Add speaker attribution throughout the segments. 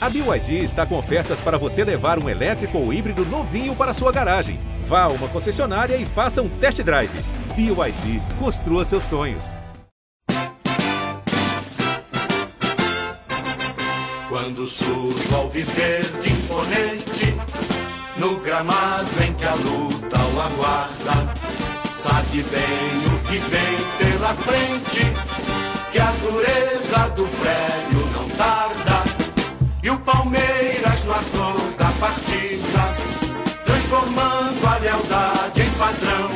Speaker 1: A BYD está com ofertas para você levar um elétrico ou híbrido novinho para sua garagem. Vá a uma concessionária e faça um test drive. BYD, construa seus sonhos.
Speaker 2: Quando surge ao viver de imponente, no gramado em que a luta o aguarda, sabe bem o que vem pela frente, que a dureza do prédio e o Palmeiras no ator da partida, transformando a lealdade em padrão.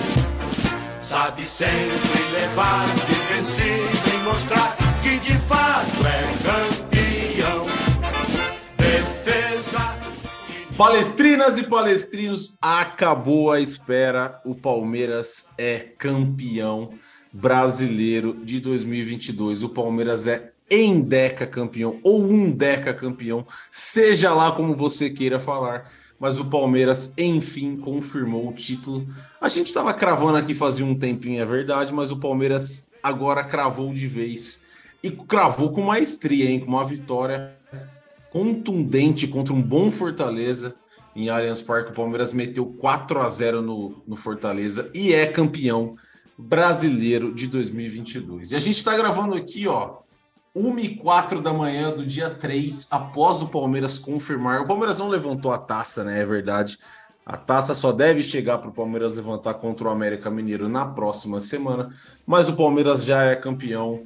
Speaker 2: Sabe sempre levar de vencido e mostrar que de fato é campeão. Defesa.
Speaker 3: Palestrinas e palestrinos, acabou a espera. O Palmeiras é campeão brasileiro de 2022. O Palmeiras é em Deca campeão ou um Deca campeão, seja lá como você queira falar. Mas o Palmeiras, enfim, confirmou o título. A gente estava cravando aqui fazia um tempinho, é verdade, mas o Palmeiras agora cravou de vez. E cravou com maestria, hein? Com uma vitória contundente contra um bom Fortaleza em Allianz Parque. O Palmeiras meteu 4 a 0 no, no Fortaleza e é campeão brasileiro de 2022. E a gente está gravando aqui, ó, 1 e 4 da manhã do dia 3, após o Palmeiras confirmar. O Palmeiras não levantou a taça, né? É verdade. A taça só deve chegar para o Palmeiras levantar contra o América Mineiro na próxima semana. Mas o Palmeiras já é campeão.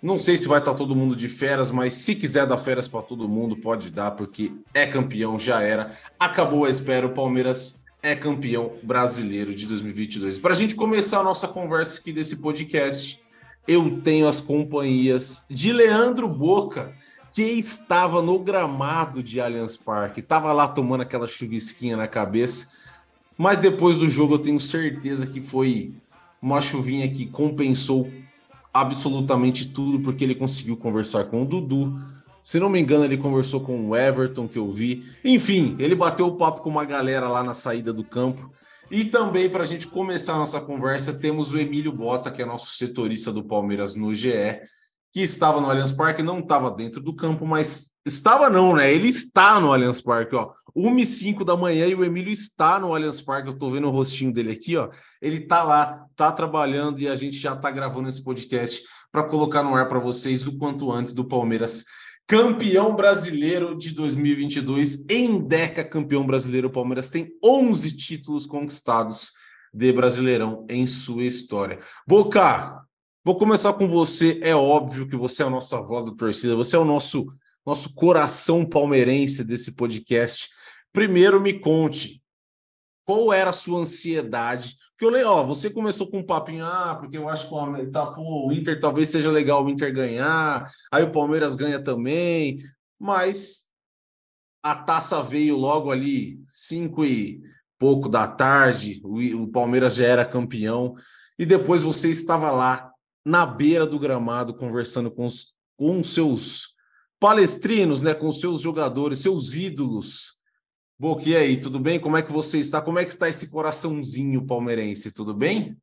Speaker 3: Não sei se vai estar todo mundo de férias, mas se quiser dar férias para todo mundo, pode dar, porque é campeão, já era. Acabou a espera, o Palmeiras é campeão brasileiro de 2022. Para a gente começar a nossa conversa aqui desse podcast, eu tenho as companhias de Leandro Boca, que estava no gramado de Allianz Parque, estava lá tomando aquela chuvisquinha na cabeça, mas depois do jogo eu tenho certeza que foi uma chuvinha que compensou absolutamente tudo, porque ele conseguiu conversar com o Dudu. Se não me engano, ele conversou com o Everton, que eu vi. Enfim, ele bateu o papo com uma galera lá na saída do campo. E também, para a gente começar a nossa conversa, temos o Emílio Bota, que é nosso setorista do Palmeiras no GE, que estava no Allianz Parque, não estava dentro do campo, mas estava não, né? Ele está no Allianz Parque, ó. 1 e 5 da manhã e o Emílio está no Allianz Parque. Eu tô vendo o rostinho dele aqui, ó. Ele tá lá, tá trabalhando e a gente já tá gravando esse podcast para colocar no ar para vocês o quanto antes do Palmeiras campeão brasileiro de 2022, em Deca campeão brasileiro. O Palmeiras tem 11 títulos conquistados de Brasileirão em sua história. Boca, vou começar com você. É óbvio que você é a nossa voz da torcida, você é o nosso nosso coração palmeirense desse podcast. Primeiro me conte, qual era a sua ansiedade porque eu leio, ó, você começou com um papinho, ah, porque eu acho que o, tá, pô, o Inter talvez seja legal o Inter ganhar, aí o Palmeiras ganha também, mas a taça veio logo ali, cinco e pouco da tarde, o, o Palmeiras já era campeão, e depois você estava lá na beira do gramado conversando com os com seus palestrinos, né, com seus jogadores, seus ídolos, Boca, e aí, tudo bem? Como é que você está? Como é que está esse coraçãozinho palmeirense? Tudo bem?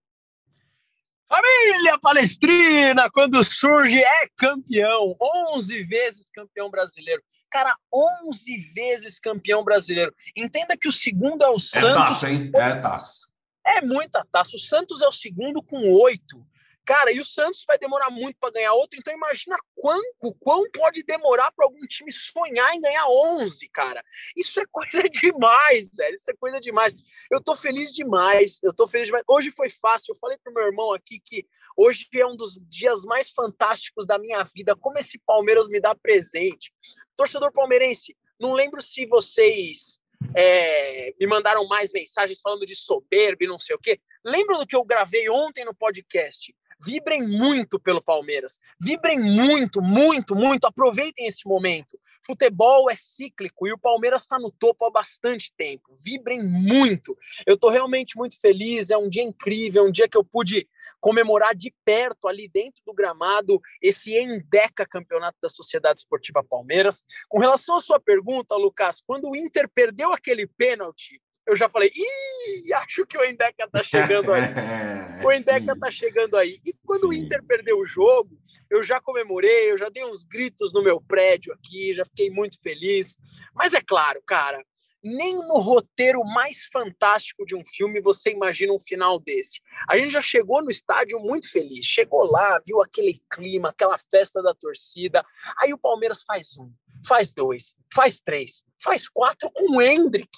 Speaker 4: Família Palestrina, quando surge é campeão, 11 vezes campeão brasileiro. Cara, 11 vezes campeão brasileiro. Entenda que o segundo é o Santos. É
Speaker 3: taça, hein? É taça.
Speaker 4: É muita taça. O Santos é o segundo com oito. Cara, e o Santos vai demorar muito para ganhar outro, então imagina quão, quão pode demorar para algum time sonhar em ganhar 11, cara. Isso é coisa demais, velho. Isso é coisa demais. Eu tô feliz demais. Eu tô feliz demais. Hoje foi fácil. Eu falei pro meu irmão aqui que hoje é um dos dias mais fantásticos da minha vida. Como esse Palmeiras me dá presente. Torcedor palmeirense, não lembro se vocês é, me mandaram mais mensagens falando de soberbo e não sei o quê. Lembra do que eu gravei ontem no podcast? Vibrem muito pelo Palmeiras. Vibrem muito, muito, muito. Aproveitem esse momento. Futebol é cíclico e o Palmeiras está no topo há bastante tempo. Vibrem muito. Eu estou realmente muito feliz. É um dia incrível, um dia que eu pude comemorar de perto ali dentro do gramado esse Endeca Campeonato da Sociedade Esportiva Palmeiras. Com relação à sua pergunta, Lucas, quando o Inter perdeu aquele pênalti eu já falei, ih, acho que o Endeca tá chegando aí. o Endeca tá chegando aí. E quando sim. o Inter perdeu o jogo, eu já comemorei, eu já dei uns gritos no meu prédio aqui, já fiquei muito feliz. Mas é claro, cara, nem no roteiro mais fantástico de um filme você imagina um final desse. A gente já chegou no estádio muito feliz, chegou lá, viu aquele clima, aquela festa da torcida. Aí o Palmeiras faz um, faz dois, faz três, faz quatro com o Hendrick.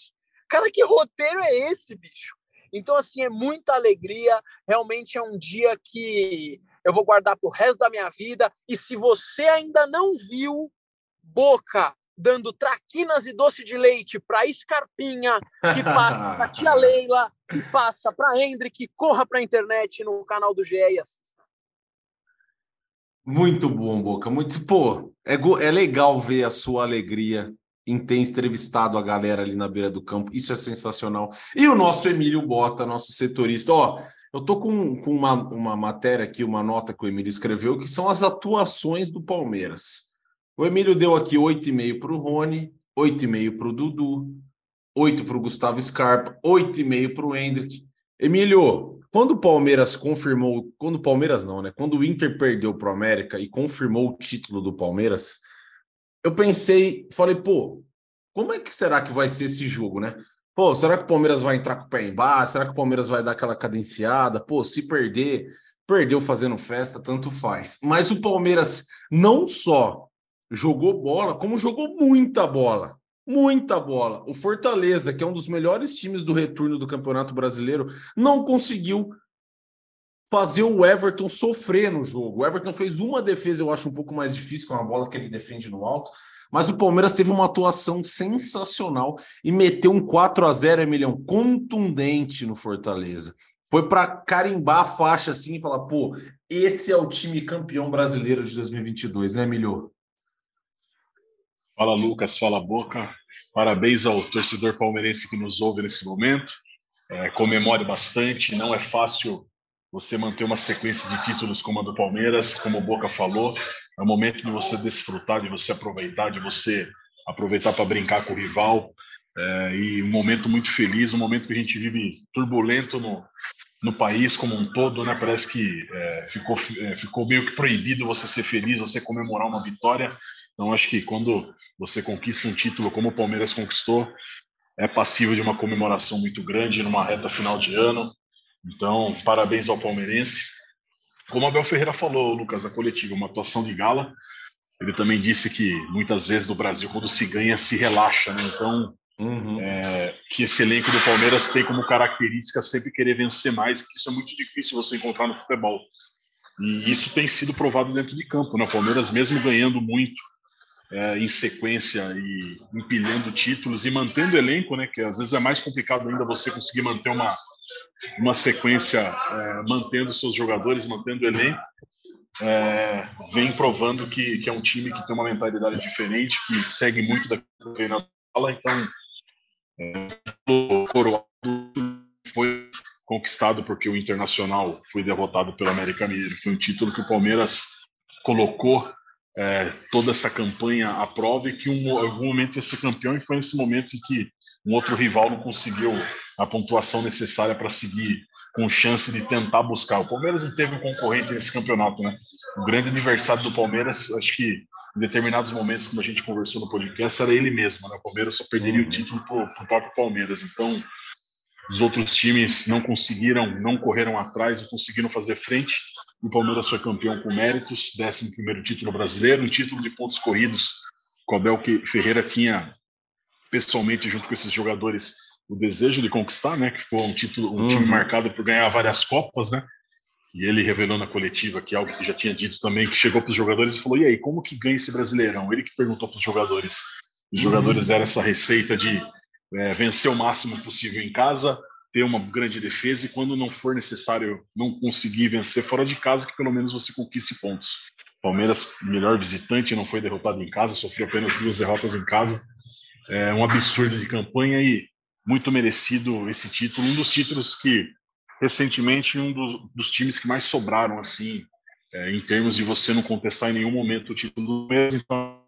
Speaker 4: Cara, que roteiro é esse, bicho? Então, assim, é muita alegria. Realmente é um dia que eu vou guardar para o resto da minha vida. E se você ainda não viu Boca dando traquinas e doce de leite para Scarpinha, que passa para tia Leila, que passa para Hendrick, corra para a internet no canal do GE e assista.
Speaker 3: Muito bom, Boca. Muito, pô, é, é legal ver a sua alegria em ter entrevistado a galera ali na beira do campo. Isso é sensacional. E o nosso Emílio Bota, nosso setorista, ó, eu tô com, com uma, uma matéria aqui, uma nota que o Emílio escreveu, que são as atuações do Palmeiras. O Emílio deu aqui 8,5 para o Rony, 8,5 para o Dudu, 8 para o Gustavo Scarpa, 8,5 para o Hendrick. Emílio, quando o Palmeiras confirmou, quando o Palmeiras não, né? Quando o Inter perdeu para o América e confirmou o título do Palmeiras, eu pensei, falei, pô, como é que será que vai ser esse jogo, né? Pô, será que o Palmeiras vai entrar com o pé embaixo? Será que o Palmeiras vai dar aquela cadenciada? Pô, se perder, perdeu fazendo festa, tanto faz. Mas o Palmeiras não só jogou bola, como jogou muita bola. Muita bola. O Fortaleza, que é um dos melhores times do retorno do Campeonato Brasileiro, não conseguiu fazer o Everton sofrer no jogo. O Everton fez uma defesa, eu acho um pouco mais difícil, com é uma bola que ele defende no alto, mas o Palmeiras teve uma atuação sensacional e meteu um 4 a 0 Emilhão, contundente no Fortaleza. Foi para carimbar a faixa assim e falar, pô, esse é o time campeão brasileiro de 2022, né, Emilio?
Speaker 5: Fala, Lucas, fala, Boca. Parabéns ao torcedor palmeirense que nos ouve nesse momento. É, comemore bastante, não é fácil você manter uma sequência de títulos como a do Palmeiras, como o Boca falou, é o momento de você desfrutar, de você aproveitar, de você aproveitar para brincar com o rival. É, e um momento muito feliz, um momento que a gente vive turbulento no, no país como um todo, né? Parece que é, ficou, é, ficou meio que proibido você ser feliz, você comemorar uma vitória. Então, acho que quando você conquista um título como o Palmeiras conquistou, é passível de uma comemoração muito grande numa reta final de ano. Então, parabéns ao palmeirense. Como Abel Ferreira falou, Lucas, a coletiva, uma atuação de gala. Ele também disse que muitas vezes no Brasil, quando se ganha, se relaxa, né? Então, uhum. é, que esse elenco do Palmeiras tem como característica sempre querer vencer mais, que isso é muito difícil você encontrar no futebol. E isso tem sido provado dentro de campo, né? O Palmeiras, mesmo ganhando muito é, em sequência e empilhando títulos e mantendo elenco, né? Que às vezes é mais complicado ainda você conseguir manter uma, uma sequência é, mantendo seus jogadores, mantendo o elenco, é, vem provando que, que é um time que tem uma mentalidade diferente, que segue muito da. Então, é, o Coroado foi conquistado porque o Internacional foi derrotado pelo América Mineiro. Foi um título que o Palmeiras colocou é, toda essa campanha à prova e que um, algum momento ia ser campeão e foi nesse momento em que um outro rival não conseguiu a pontuação necessária para seguir com chance de tentar buscar. O Palmeiras não teve um concorrente nesse campeonato, né? O grande adversário do Palmeiras, acho que em determinados momentos, como a gente conversou no podcast, era ele mesmo, né? O Palmeiras só perderia o título para o próprio Palmeiras. Então, os outros times não conseguiram, não correram atrás, não conseguiram fazer frente. O Palmeiras foi campeão com méritos, 11 primeiro título brasileiro, um título de pontos corridos. O Abel Ferreira tinha pessoalmente junto com esses jogadores o desejo de conquistar, né? Que foi um título, um uhum. time marcado por ganhar várias copas, né? E ele revelou na coletiva que algo que já tinha dito também, que chegou para os jogadores e falou: e aí, como que ganha esse Brasileirão? Ele que perguntou para os jogadores. Os uhum. jogadores deram essa receita de é, vencer o máximo possível em casa, ter uma grande defesa e quando não for necessário não conseguir vencer fora de casa, que pelo menos você conquiste pontos. Palmeiras, melhor visitante, não foi derrotado em casa, sofreu apenas duas derrotas em casa. É um absurdo de campanha e muito merecido esse título, um dos títulos que recentemente um dos, dos times que mais sobraram assim, é, em termos de você não contestar em nenhum momento o título do mesmo. Então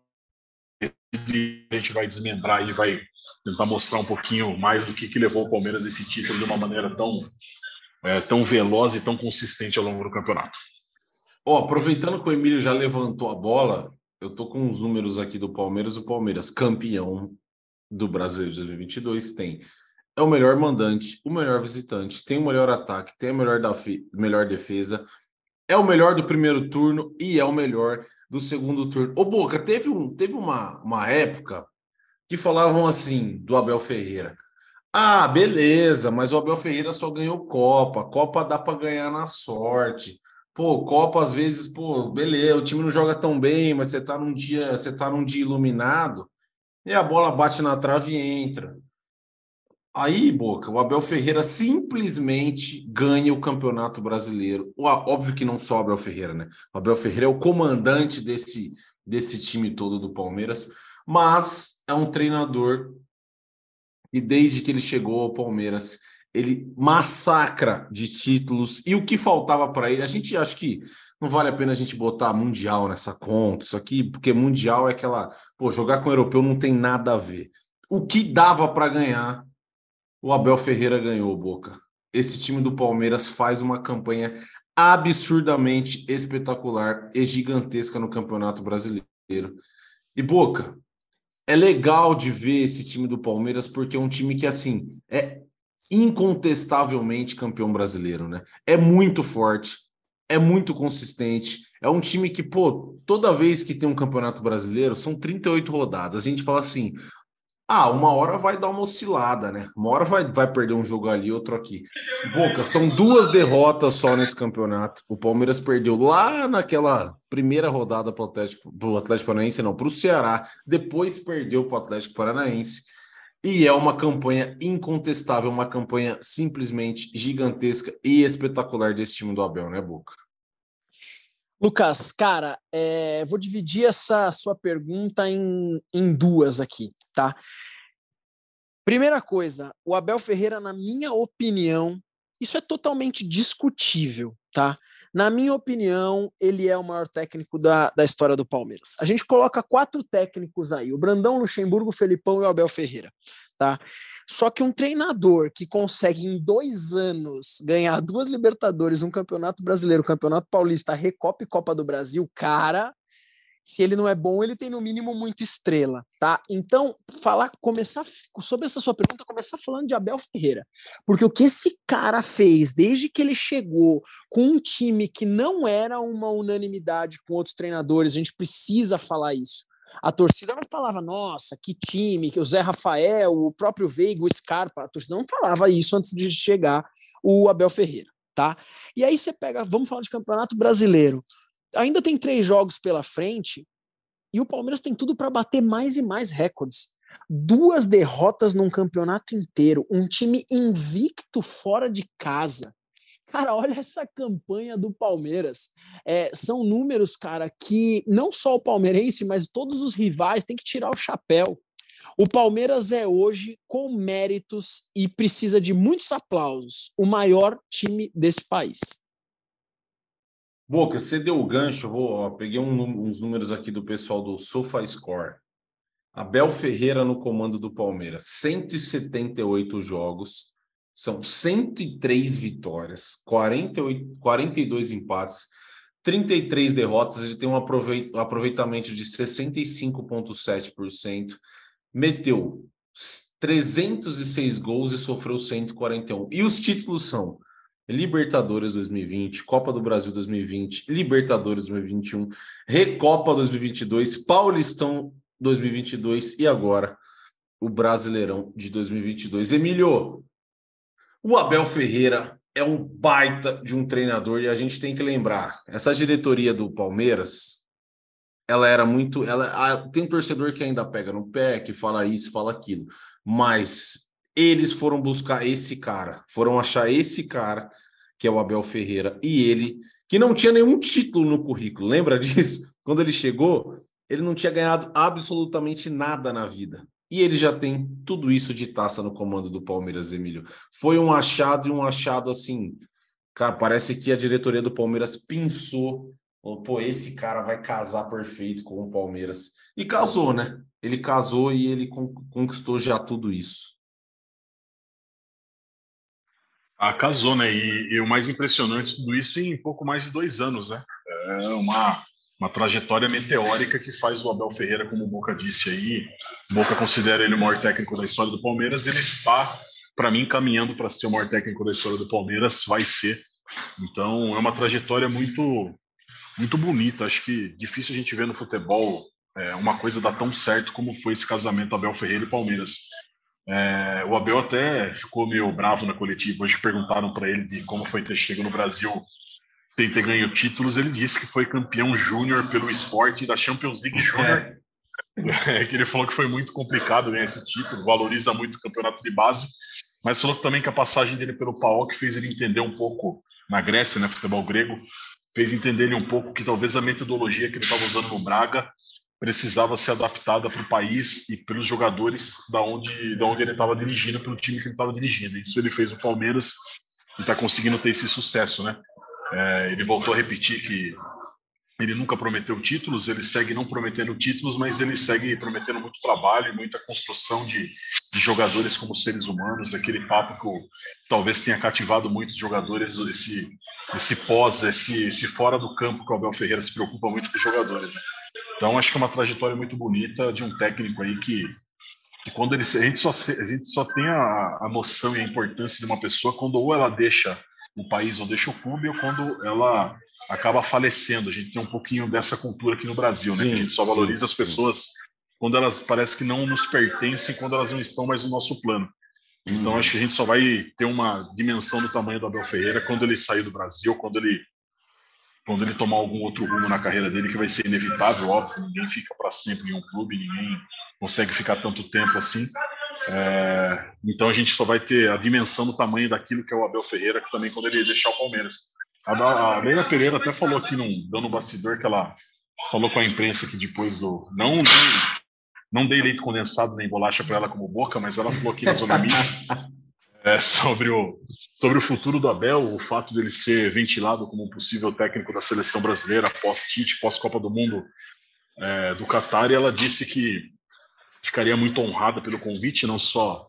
Speaker 5: a gente vai desmembrar e vai tentar mostrar um pouquinho mais do que, que levou o Palmeiras esse título de uma maneira tão, é, tão veloz e tão consistente ao longo do campeonato.
Speaker 3: Oh, aproveitando que o Emílio já levantou a bola, eu tô com os números aqui do Palmeiras. O Palmeiras, campeão do Brasileiro de 2022, tem é o melhor mandante, o melhor visitante, tem o melhor ataque, tem a melhor, da melhor defesa, é o melhor do primeiro turno e é o melhor do segundo turno. Ô, Boca, teve, um, teve uma, uma época que falavam assim do Abel Ferreira. Ah, beleza, mas o Abel Ferreira só ganhou Copa. Copa dá para ganhar na sorte. Pô, Copa às vezes, pô, beleza, o time não joga tão bem, mas você tá num dia, você tá num dia iluminado e a bola bate na trave e entra. Aí, Boca, o Abel Ferreira simplesmente ganha o Campeonato Brasileiro. Óbvio que não só o Abel Ferreira, né? O Abel Ferreira é o comandante desse, desse time todo do Palmeiras, mas é um treinador e desde que ele chegou ao Palmeiras, ele massacra de títulos e o que faltava para ele, a gente acha que não vale a pena a gente botar mundial nessa conta, isso aqui, porque mundial é aquela, pô, jogar com o europeu não tem nada a ver. O que dava para ganhar, o Abel Ferreira ganhou, Boca. Esse time do Palmeiras faz uma campanha absurdamente espetacular e gigantesca no Campeonato Brasileiro. E Boca, é legal de ver esse time do Palmeiras porque é um time que assim é incontestavelmente campeão brasileiro, né? É muito forte, é muito consistente. É um time que, pô, toda vez que tem um campeonato brasileiro, são 38 rodadas. A gente fala assim: ah, uma hora vai dar uma oscilada, né? Uma hora vai, vai perder um jogo ali, outro aqui. Boca, são duas derrotas só nesse campeonato. O Palmeiras perdeu lá naquela primeira rodada para o Atlético, Atlético Paranaense, não, para o Ceará. Depois perdeu para o Atlético Paranaense. E é uma campanha incontestável, uma campanha simplesmente gigantesca e espetacular desse time do Abel, né, Boca?
Speaker 4: Lucas, cara, é, vou dividir essa sua pergunta em, em duas aqui, tá? Primeira coisa, o Abel Ferreira, na minha opinião, isso é totalmente discutível, tá? Na minha opinião, ele é o maior técnico da, da história do Palmeiras. A gente coloca quatro técnicos aí: o Brandão, Luxemburgo, Felipão e o Abel Ferreira, tá? Só que um treinador que consegue em dois anos ganhar duas Libertadores, um Campeonato Brasileiro, Campeonato Paulista, Recopa e Copa do Brasil, cara, se ele não é bom, ele tem no mínimo muita estrela, tá? Então, falar, começar sobre essa sua pergunta, começar falando de Abel Ferreira, porque o que esse cara fez desde que ele chegou com um time que não era uma unanimidade com outros treinadores, a gente precisa falar isso. A torcida não falava, nossa, que time, que o Zé Rafael, o próprio Veiga, o Scarpa, a torcida não falava isso antes de chegar o Abel Ferreira, tá? E aí você pega, vamos falar de Campeonato Brasileiro. Ainda tem três jogos pela frente e o Palmeiras tem tudo para bater mais e mais recordes. Duas derrotas num campeonato inteiro, um time invicto fora de casa. Cara, olha essa campanha do Palmeiras. É, são números, cara, que não só o palmeirense, mas todos os rivais têm que tirar o chapéu. O Palmeiras é hoje, com méritos e precisa de muitos aplausos, o maior time desse país.
Speaker 3: Boca, você deu o gancho, vou, ó, peguei um, uns números aqui do pessoal do SofaScore. Abel Ferreira no comando do Palmeiras, 178 jogos, são 103 vitórias, 48, 42 empates, 33 derrotas. Ele tem um aproveitamento de 65,7%. Meteu 306 gols e sofreu 141. E os títulos são Libertadores 2020, Copa do Brasil 2020, Libertadores 2021, Recopa 2022, Paulistão 2022 e agora o Brasileirão de 2022. Emílio, o Abel Ferreira é um baita de um treinador e a gente tem que lembrar, essa diretoria do Palmeiras, ela era muito, ela tem um torcedor que ainda pega no pé, que fala isso, fala aquilo, mas eles foram buscar esse cara, foram achar esse cara que é o Abel Ferreira e ele que não tinha nenhum título no currículo. Lembra disso? Quando ele chegou, ele não tinha ganhado absolutamente nada na vida. E ele já tem tudo isso de taça no comando do Palmeiras, Emílio. Foi um achado e um achado assim. Cara, parece que a diretoria do Palmeiras pensou pô, esse cara vai casar perfeito com o Palmeiras. E casou, né? Ele casou e ele conquistou já tudo isso.
Speaker 5: Casou, né? E, e, o mais impressionante tudo isso em pouco mais de dois anos, né? É uma, uma trajetória meteórica que faz o Abel Ferreira, como o Boca disse aí. Boca considera ele o maior técnico da história do Palmeiras. Ele está, para mim, caminhando para ser o maior técnico da história do Palmeiras. Vai ser. Então, é uma trajetória muito, muito bonita. Acho que difícil a gente ver no futebol é, uma coisa dar tão certo como foi esse casamento Abel Ferreira e Palmeiras. É, o Abel até ficou meio bravo na coletiva. Hoje perguntaram para ele de como foi ter chegado no Brasil sem ter ganho títulos. Ele disse que foi campeão júnior pelo esporte da Champions League Júnior. É. é. que ele falou que foi muito complicado ganhar esse título, valoriza muito o campeonato de base, mas falou também que a passagem dele pelo PAOK fez ele entender um pouco na Grécia, né, futebol grego, fez entender ele um pouco que talvez a metodologia que ele estava usando no Braga precisava ser adaptada para o país e pelos jogadores da onde, da onde ele estava dirigindo, pelo time que ele estava dirigindo. Isso ele fez o Palmeiras e está conseguindo ter esse sucesso, né? É, ele voltou a repetir que ele nunca prometeu títulos, ele segue não prometendo títulos, mas ele segue prometendo muito trabalho, muita construção de, de jogadores como seres humanos, aquele papo que talvez tenha cativado muitos jogadores, esse, esse pós, esse, esse fora do campo que o Abel Ferreira se preocupa muito com os jogadores. Né? Então, acho que é uma trajetória muito bonita de um técnico aí que, que quando ele, a, gente só, a gente só tem a, a noção e a importância de uma pessoa quando ou ela deixa o país ou deixa o clube ou quando ela acaba falecendo. A gente tem um pouquinho dessa cultura aqui no Brasil, sim, né? Que a gente só valoriza sim, as pessoas sim. quando elas parece que não nos pertencem, quando elas não estão mais no nosso plano. Então, hum. acho que a gente só vai ter uma dimensão do tamanho do Abel Ferreira quando ele sair do Brasil, quando ele quando ele tomar algum outro rumo na carreira dele, que vai ser inevitável, óbvio, ninguém fica para sempre em um clube, ninguém consegue ficar tanto tempo assim. É, então a gente só vai ter a dimensão do tamanho daquilo que é o Abel Ferreira, que também quando ele deixar o Palmeiras. A, a Leila Pereira até falou aqui num dando bastidor que ela falou com a imprensa que depois do não não, não dei leite condensado nem bolacha para ela como boca, mas ela falou aqui na zona mista é, sobre o sobre o futuro do Abel, o fato dele ser ventilado como um possível técnico da seleção brasileira pós-Tite, pós-Copa do Mundo é, do Qatar, e ela disse que ficaria muito honrada pelo convite, não só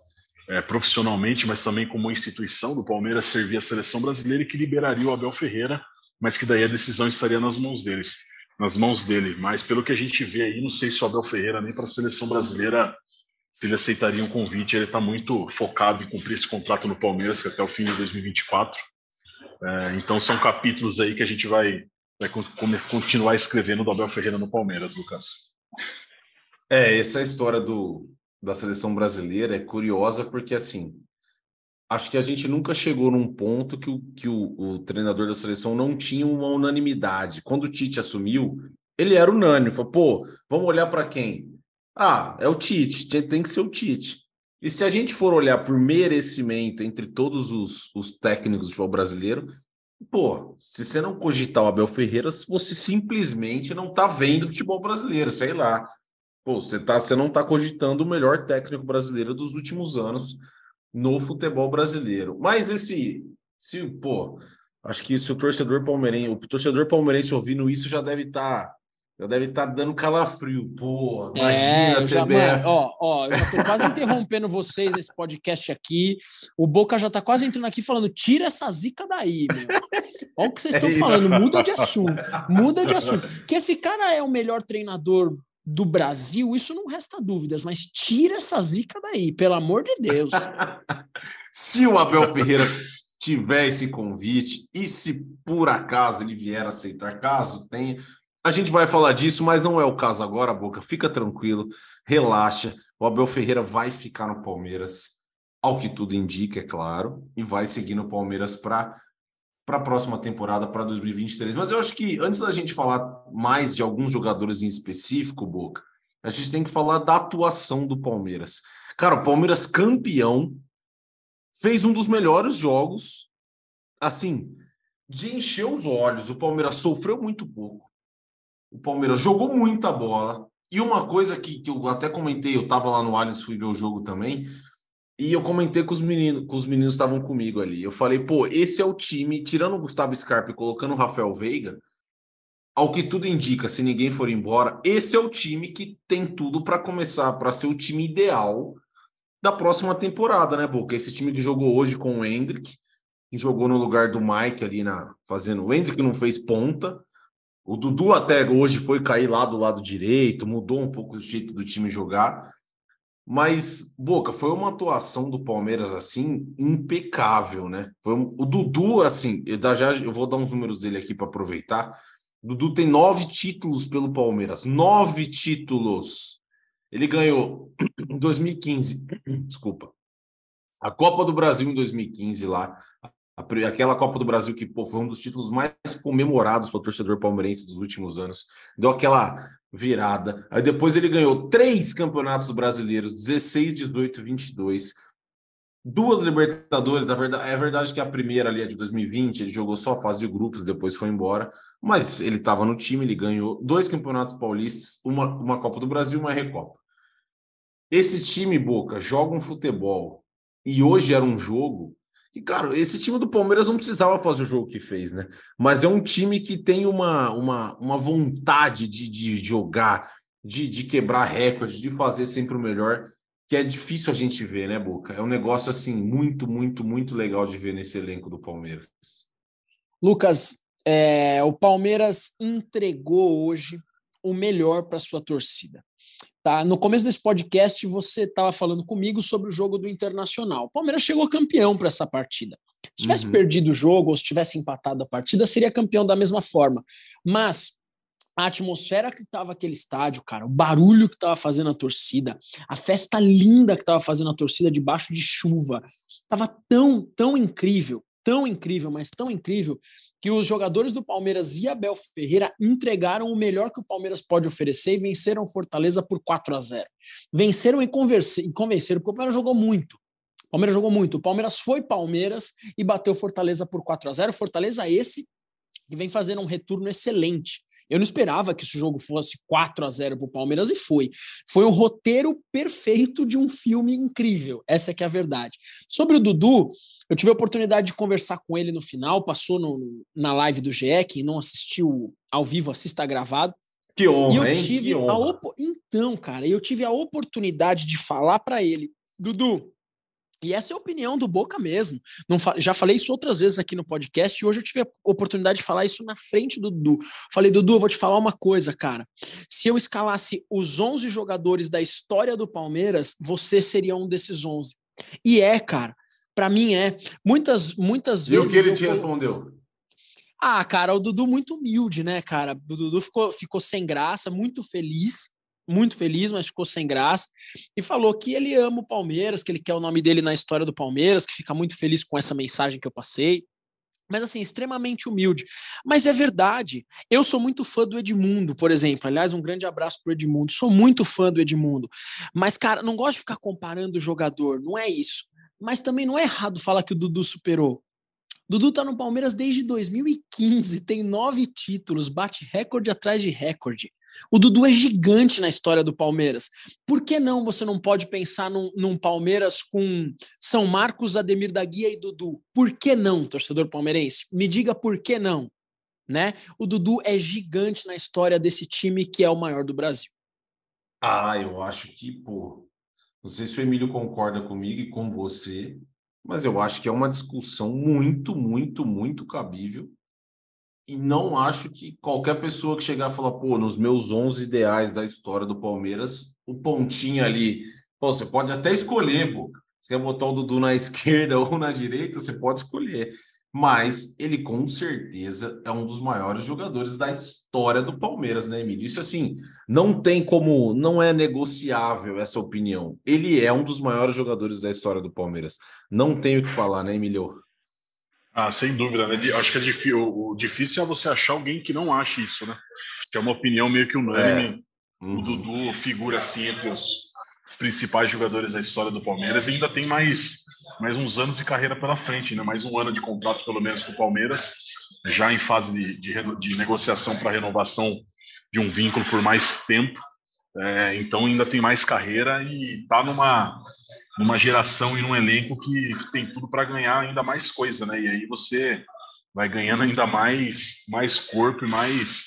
Speaker 5: é, profissionalmente, mas também como instituição do Palmeiras servir a seleção brasileira e que liberaria o Abel Ferreira, mas que daí a decisão estaria nas mãos deles, nas mãos dele. Mas pelo que a gente vê aí, não sei se o Abel Ferreira nem para a seleção brasileira se ele aceitaria um convite. Ele está muito focado em cumprir esse contrato no Palmeiras, que é até o fim de 2024. É, então, são capítulos aí que a gente vai, vai continuar escrevendo do Abel Ferreira no Palmeiras, Lucas.
Speaker 3: É, essa história do, da seleção brasileira é curiosa porque, assim, acho que a gente nunca chegou num ponto que o, que o, o treinador da seleção não tinha uma unanimidade. Quando o Tite assumiu, ele era unânime. Falou, pô, vamos olhar para quem? Ah, é o Tite, tem que ser o Tite. E se a gente for olhar por merecimento entre todos os, os técnicos do futebol brasileiro, pô, se você não cogitar o Abel Ferreira, você simplesmente não tá vendo futebol brasileiro, sei lá. Pô, você, tá, você não tá cogitando o melhor técnico brasileiro dos últimos anos no futebol brasileiro. Mas esse, se, pô, acho que se o torcedor palmeirense, o torcedor palmeirense ouvindo isso já deve estar tá já deve estar tá dando calafrio. Pô, imagina é, a CBF.
Speaker 4: Já, ó, ó, eu já tô quase interrompendo vocês nesse podcast aqui. O Boca já tá quase entrando aqui falando: tira essa zica daí, meu. Olha o que vocês estão é falando, muda de assunto. Muda de assunto. Que esse cara é o melhor treinador do Brasil, isso não resta dúvidas, mas tira essa zica daí, pelo amor de Deus.
Speaker 3: se o Abel Ferreira tiver esse convite e se por acaso ele vier aceitar, caso tenha, a gente vai falar disso, mas não é o caso agora, Boca. Fica tranquilo, relaxa. O Abel Ferreira vai ficar no Palmeiras, ao que tudo indica, é claro, e vai seguir no Palmeiras para para a próxima temporada, para 2023. Mas eu acho que antes da gente falar mais de alguns jogadores em específico, Boca, a gente tem que falar da atuação do Palmeiras. Cara, o Palmeiras campeão fez um dos melhores jogos, assim, de encher os olhos. O Palmeiras sofreu muito pouco o Palmeiras jogou muita bola. E uma coisa que, que eu até comentei, eu estava lá no Allianz, fui ver o jogo também, e eu comentei com os meninos, com os meninos estavam comigo ali. Eu falei, pô, esse é o time, tirando o Gustavo Scarpa e colocando o Rafael Veiga, ao que tudo indica, se ninguém for embora, esse é o time que tem tudo para começar, para ser o time ideal da próxima temporada, né, Boca? Esse time que jogou hoje com o Hendrick, que jogou no lugar do Mike ali na fazendo. O Hendrick não fez ponta. O Dudu até hoje foi cair lá do lado direito, mudou um pouco o jeito do time jogar. Mas, Boca, foi uma atuação do Palmeiras assim impecável, né? Um... o Dudu, assim, eu já eu vou dar uns números dele aqui para aproveitar. O Dudu tem nove títulos pelo Palmeiras, nove títulos. Ele ganhou em 2015, desculpa, a Copa do Brasil em 2015 lá, aquela Copa do Brasil que pô, foi um dos títulos mais comemorados pelo torcedor palmeirense dos últimos anos, deu aquela virada. Aí depois ele ganhou três campeonatos brasileiros, 16, 18, 22. Duas Libertadores, a verdade, é verdade que a primeira ali é de 2020, ele jogou só a fase de grupos, depois foi embora, mas ele estava no time, ele ganhou dois campeonatos paulistas, uma, uma Copa do Brasil e uma Recopa. Esse time, Boca, joga um futebol, e hoje era um jogo e, cara, esse time do Palmeiras não precisava fazer o jogo que fez, né? Mas é um time que tem uma, uma, uma vontade de, de jogar, de, de quebrar recorde, de fazer sempre o melhor, que é difícil a gente ver, né, Boca? É um negócio, assim, muito, muito, muito legal de ver nesse elenco do Palmeiras.
Speaker 4: Lucas, é, o Palmeiras entregou hoje o melhor para sua torcida. Tá? No começo desse podcast, você estava falando comigo sobre o jogo do Internacional. O Palmeiras chegou campeão para essa partida. Se tivesse uhum. perdido o jogo ou se tivesse empatado a partida, seria campeão da mesma forma. Mas a atmosfera que estava aquele estádio, cara, o barulho que estava fazendo a torcida, a festa linda que estava fazendo a torcida debaixo de chuva, estava tão, tão incrível, tão incrível, mas tão incrível, que os jogadores do Palmeiras e Abel Ferreira entregaram o melhor que o Palmeiras pode oferecer e venceram Fortaleza por 4 a 0. Venceram e, convenceram, porque o Palmeiras jogou muito. O Palmeiras jogou muito. O Palmeiras foi Palmeiras e bateu Fortaleza por 4 a 0. Fortaleza esse que vem fazendo um retorno excelente. Eu não esperava que esse jogo fosse 4 a 0 para o Palmeiras e foi. Foi o roteiro perfeito de um filme incrível. Essa é que é a verdade. Sobre o Dudu, eu tive a oportunidade de conversar com ele no final, passou no, na live do GE, quem não assistiu ao vivo, assista gravado.
Speaker 3: Que honra,
Speaker 4: e eu
Speaker 3: hein?
Speaker 4: tive
Speaker 3: que honra.
Speaker 4: Então, cara, eu tive a oportunidade de falar para ele, Dudu, e essa é a opinião do Boca mesmo. Não. Já falei isso outras vezes aqui no podcast e hoje eu tive a oportunidade de falar isso na frente do Dudu. Falei, Dudu, eu vou te falar uma coisa, cara. Se eu escalasse os 11 jogadores da história do Palmeiras, você seria um desses 11. E é, cara. Para mim é. Muitas, muitas vezes.
Speaker 3: E o que ele te respondeu?
Speaker 4: Ah, cara, o Dudu muito humilde, né, cara? O Dudu ficou, ficou sem graça, muito feliz muito feliz, mas ficou sem graça, e falou que ele ama o Palmeiras, que ele quer o nome dele na história do Palmeiras, que fica muito feliz com essa mensagem que eu passei. Mas assim, extremamente humilde. Mas é verdade. Eu sou muito fã do Edmundo, por exemplo. Aliás, um grande abraço pro Edmundo. Sou muito fã do Edmundo. Mas, cara, não gosto de ficar comparando o jogador, não é isso. Mas também não é errado falar que o Dudu superou. Dudu tá no Palmeiras desde 2015, tem nove títulos, bate recorde atrás de recorde. O Dudu é gigante na história do Palmeiras. Por que não você não pode pensar num, num Palmeiras com São Marcos, Ademir da Guia e Dudu? Por que não, torcedor palmeirense? Me diga por que não. Né? O Dudu é gigante na história desse time que é o maior do Brasil.
Speaker 3: Ah, eu acho que, pô, não sei se o Emílio concorda comigo e com você, mas eu acho que é uma discussão muito, muito, muito cabível. E não acho que qualquer pessoa que chegar e falar, pô, nos meus 11 ideais da história do Palmeiras, o pontinho ali, pô, você pode até escolher, Boca. Você quer botar o Dudu na esquerda ou na direita, você pode escolher mas ele com certeza é um dos maiores jogadores da história do Palmeiras, né, Emílio? Isso assim, não tem como, não é negociável essa opinião. Ele é um dos maiores jogadores da história do Palmeiras. Não tenho o que falar, né, Emílio?
Speaker 5: Ah, sem dúvida, né? Acho que é difícil, o difícil é você achar alguém que não ache isso, né? Que é uma opinião meio que unânime. É. Uhum. O Dudu figura assim entre os, os principais jogadores da história do Palmeiras e ainda tem mais mais uns anos de carreira pela frente, né? mais um ano de contrato, pelo menos, com o Palmeiras, já em fase de, de, de negociação para renovação de um vínculo por mais tempo. É, então, ainda tem mais carreira e está numa, numa geração e num elenco que, que tem tudo para ganhar ainda mais coisa. Né? E aí você vai ganhando ainda mais, mais corpo e mais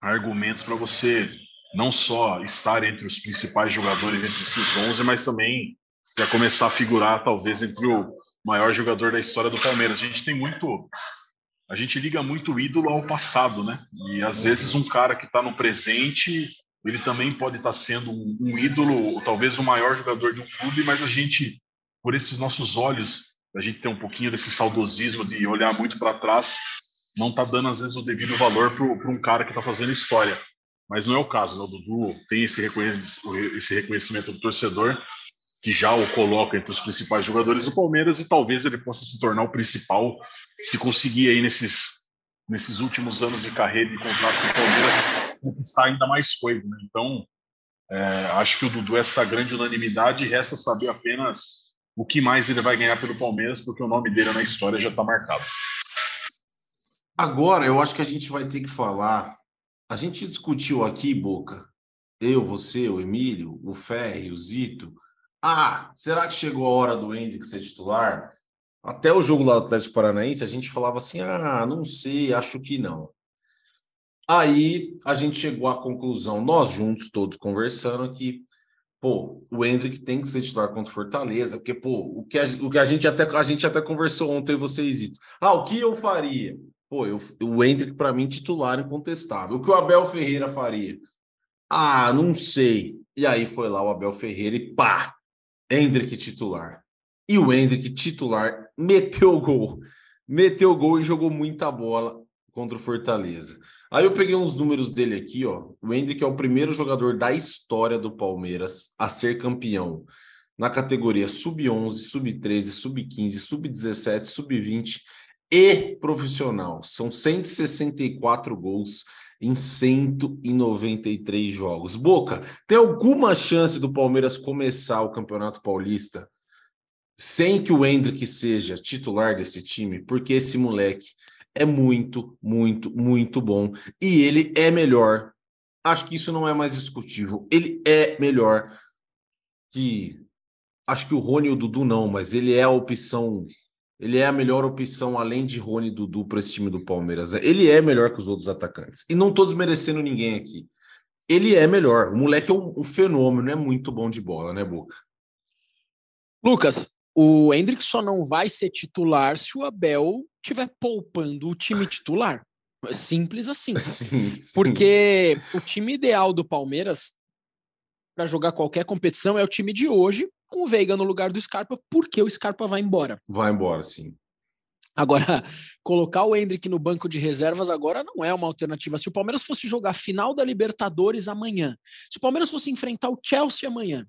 Speaker 5: argumentos para você não só estar entre os principais jogadores entre esses 11, mas também já começar a figurar talvez entre o maior jogador da história do Palmeiras. A gente tem muito a gente liga muito ídolo ao passado, né? E às vezes um cara que está no presente, ele também pode estar tá sendo um, um ídolo, talvez o maior jogador de um clube, mas a gente, por esses nossos olhos, a gente tem um pouquinho desse saudosismo de olhar muito para trás, não está dando às vezes o devido valor para um cara que está fazendo história. Mas não é o caso, né? O Dudu tem esse reconhecimento, esse reconhecimento do torcedor que já o coloca entre os principais jogadores do Palmeiras e talvez ele possa se tornar o principal se conseguir aí nesses, nesses últimos anos de carreira de contrato com o Palmeiras conquistar ainda mais coisa. Né? Então, é, acho que o Dudu é essa grande unanimidade e resta saber apenas o que mais ele vai ganhar pelo Palmeiras, porque o nome dele na história já está marcado.
Speaker 3: Agora, eu acho que a gente vai ter que falar. A gente discutiu aqui, Boca, eu, você, o Emílio, o Ferri, o Zito, ah, será que chegou a hora do Hendrick ser titular? Até o jogo lá do Atlético Paranaense, a gente falava assim: ah, não sei, acho que não. Aí a gente chegou à conclusão, nós juntos, todos conversando, que pô, o Hendrick tem que ser titular contra o Fortaleza, porque pô, o que a, o que a gente até a gente até conversou ontem vocês. Ah, o que eu faria? Pô, eu, o Hendrick para mim titular incontestável. O que o Abel Ferreira faria? Ah, não sei. E aí foi lá o Abel Ferreira e pá, Hendrick titular. E o Hendrick titular meteu gol. Meteu gol e jogou muita bola contra o Fortaleza. Aí eu peguei uns números dele aqui, ó. O Hendrick é o primeiro jogador da história do Palmeiras a ser campeão na categoria sub-11, sub-13, sub-15, sub-17, sub-20 e profissional. São 164 gols em 193 jogos. Boca, tem alguma chance do Palmeiras começar o Campeonato Paulista sem que o Hendrick seja titular desse time? Porque esse moleque é muito, muito, muito bom e ele é melhor. Acho que isso não é mais discutível. Ele é melhor que acho que o Rony e o Dudu não, mas ele é a opção ele é a melhor opção, além de Rony e Dudu, para esse time do Palmeiras. Ele é melhor que os outros atacantes. E não estou desmerecendo ninguém aqui. Ele é melhor. O moleque é um, um fenômeno, é muito bom de bola, né, Boca?
Speaker 4: Lucas, o Hendrick só não vai ser titular se o Abel estiver poupando o time titular. Simples assim. Sim, sim. Porque o time ideal do Palmeiras para jogar qualquer competição é o time de hoje, com o Veiga no lugar do Scarpa, porque o Scarpa vai embora.
Speaker 3: Vai embora, sim.
Speaker 4: Agora, colocar o Hendrick no banco de reservas agora não é uma alternativa. Se o Palmeiras fosse jogar final da Libertadores amanhã, se o Palmeiras fosse enfrentar o Chelsea amanhã,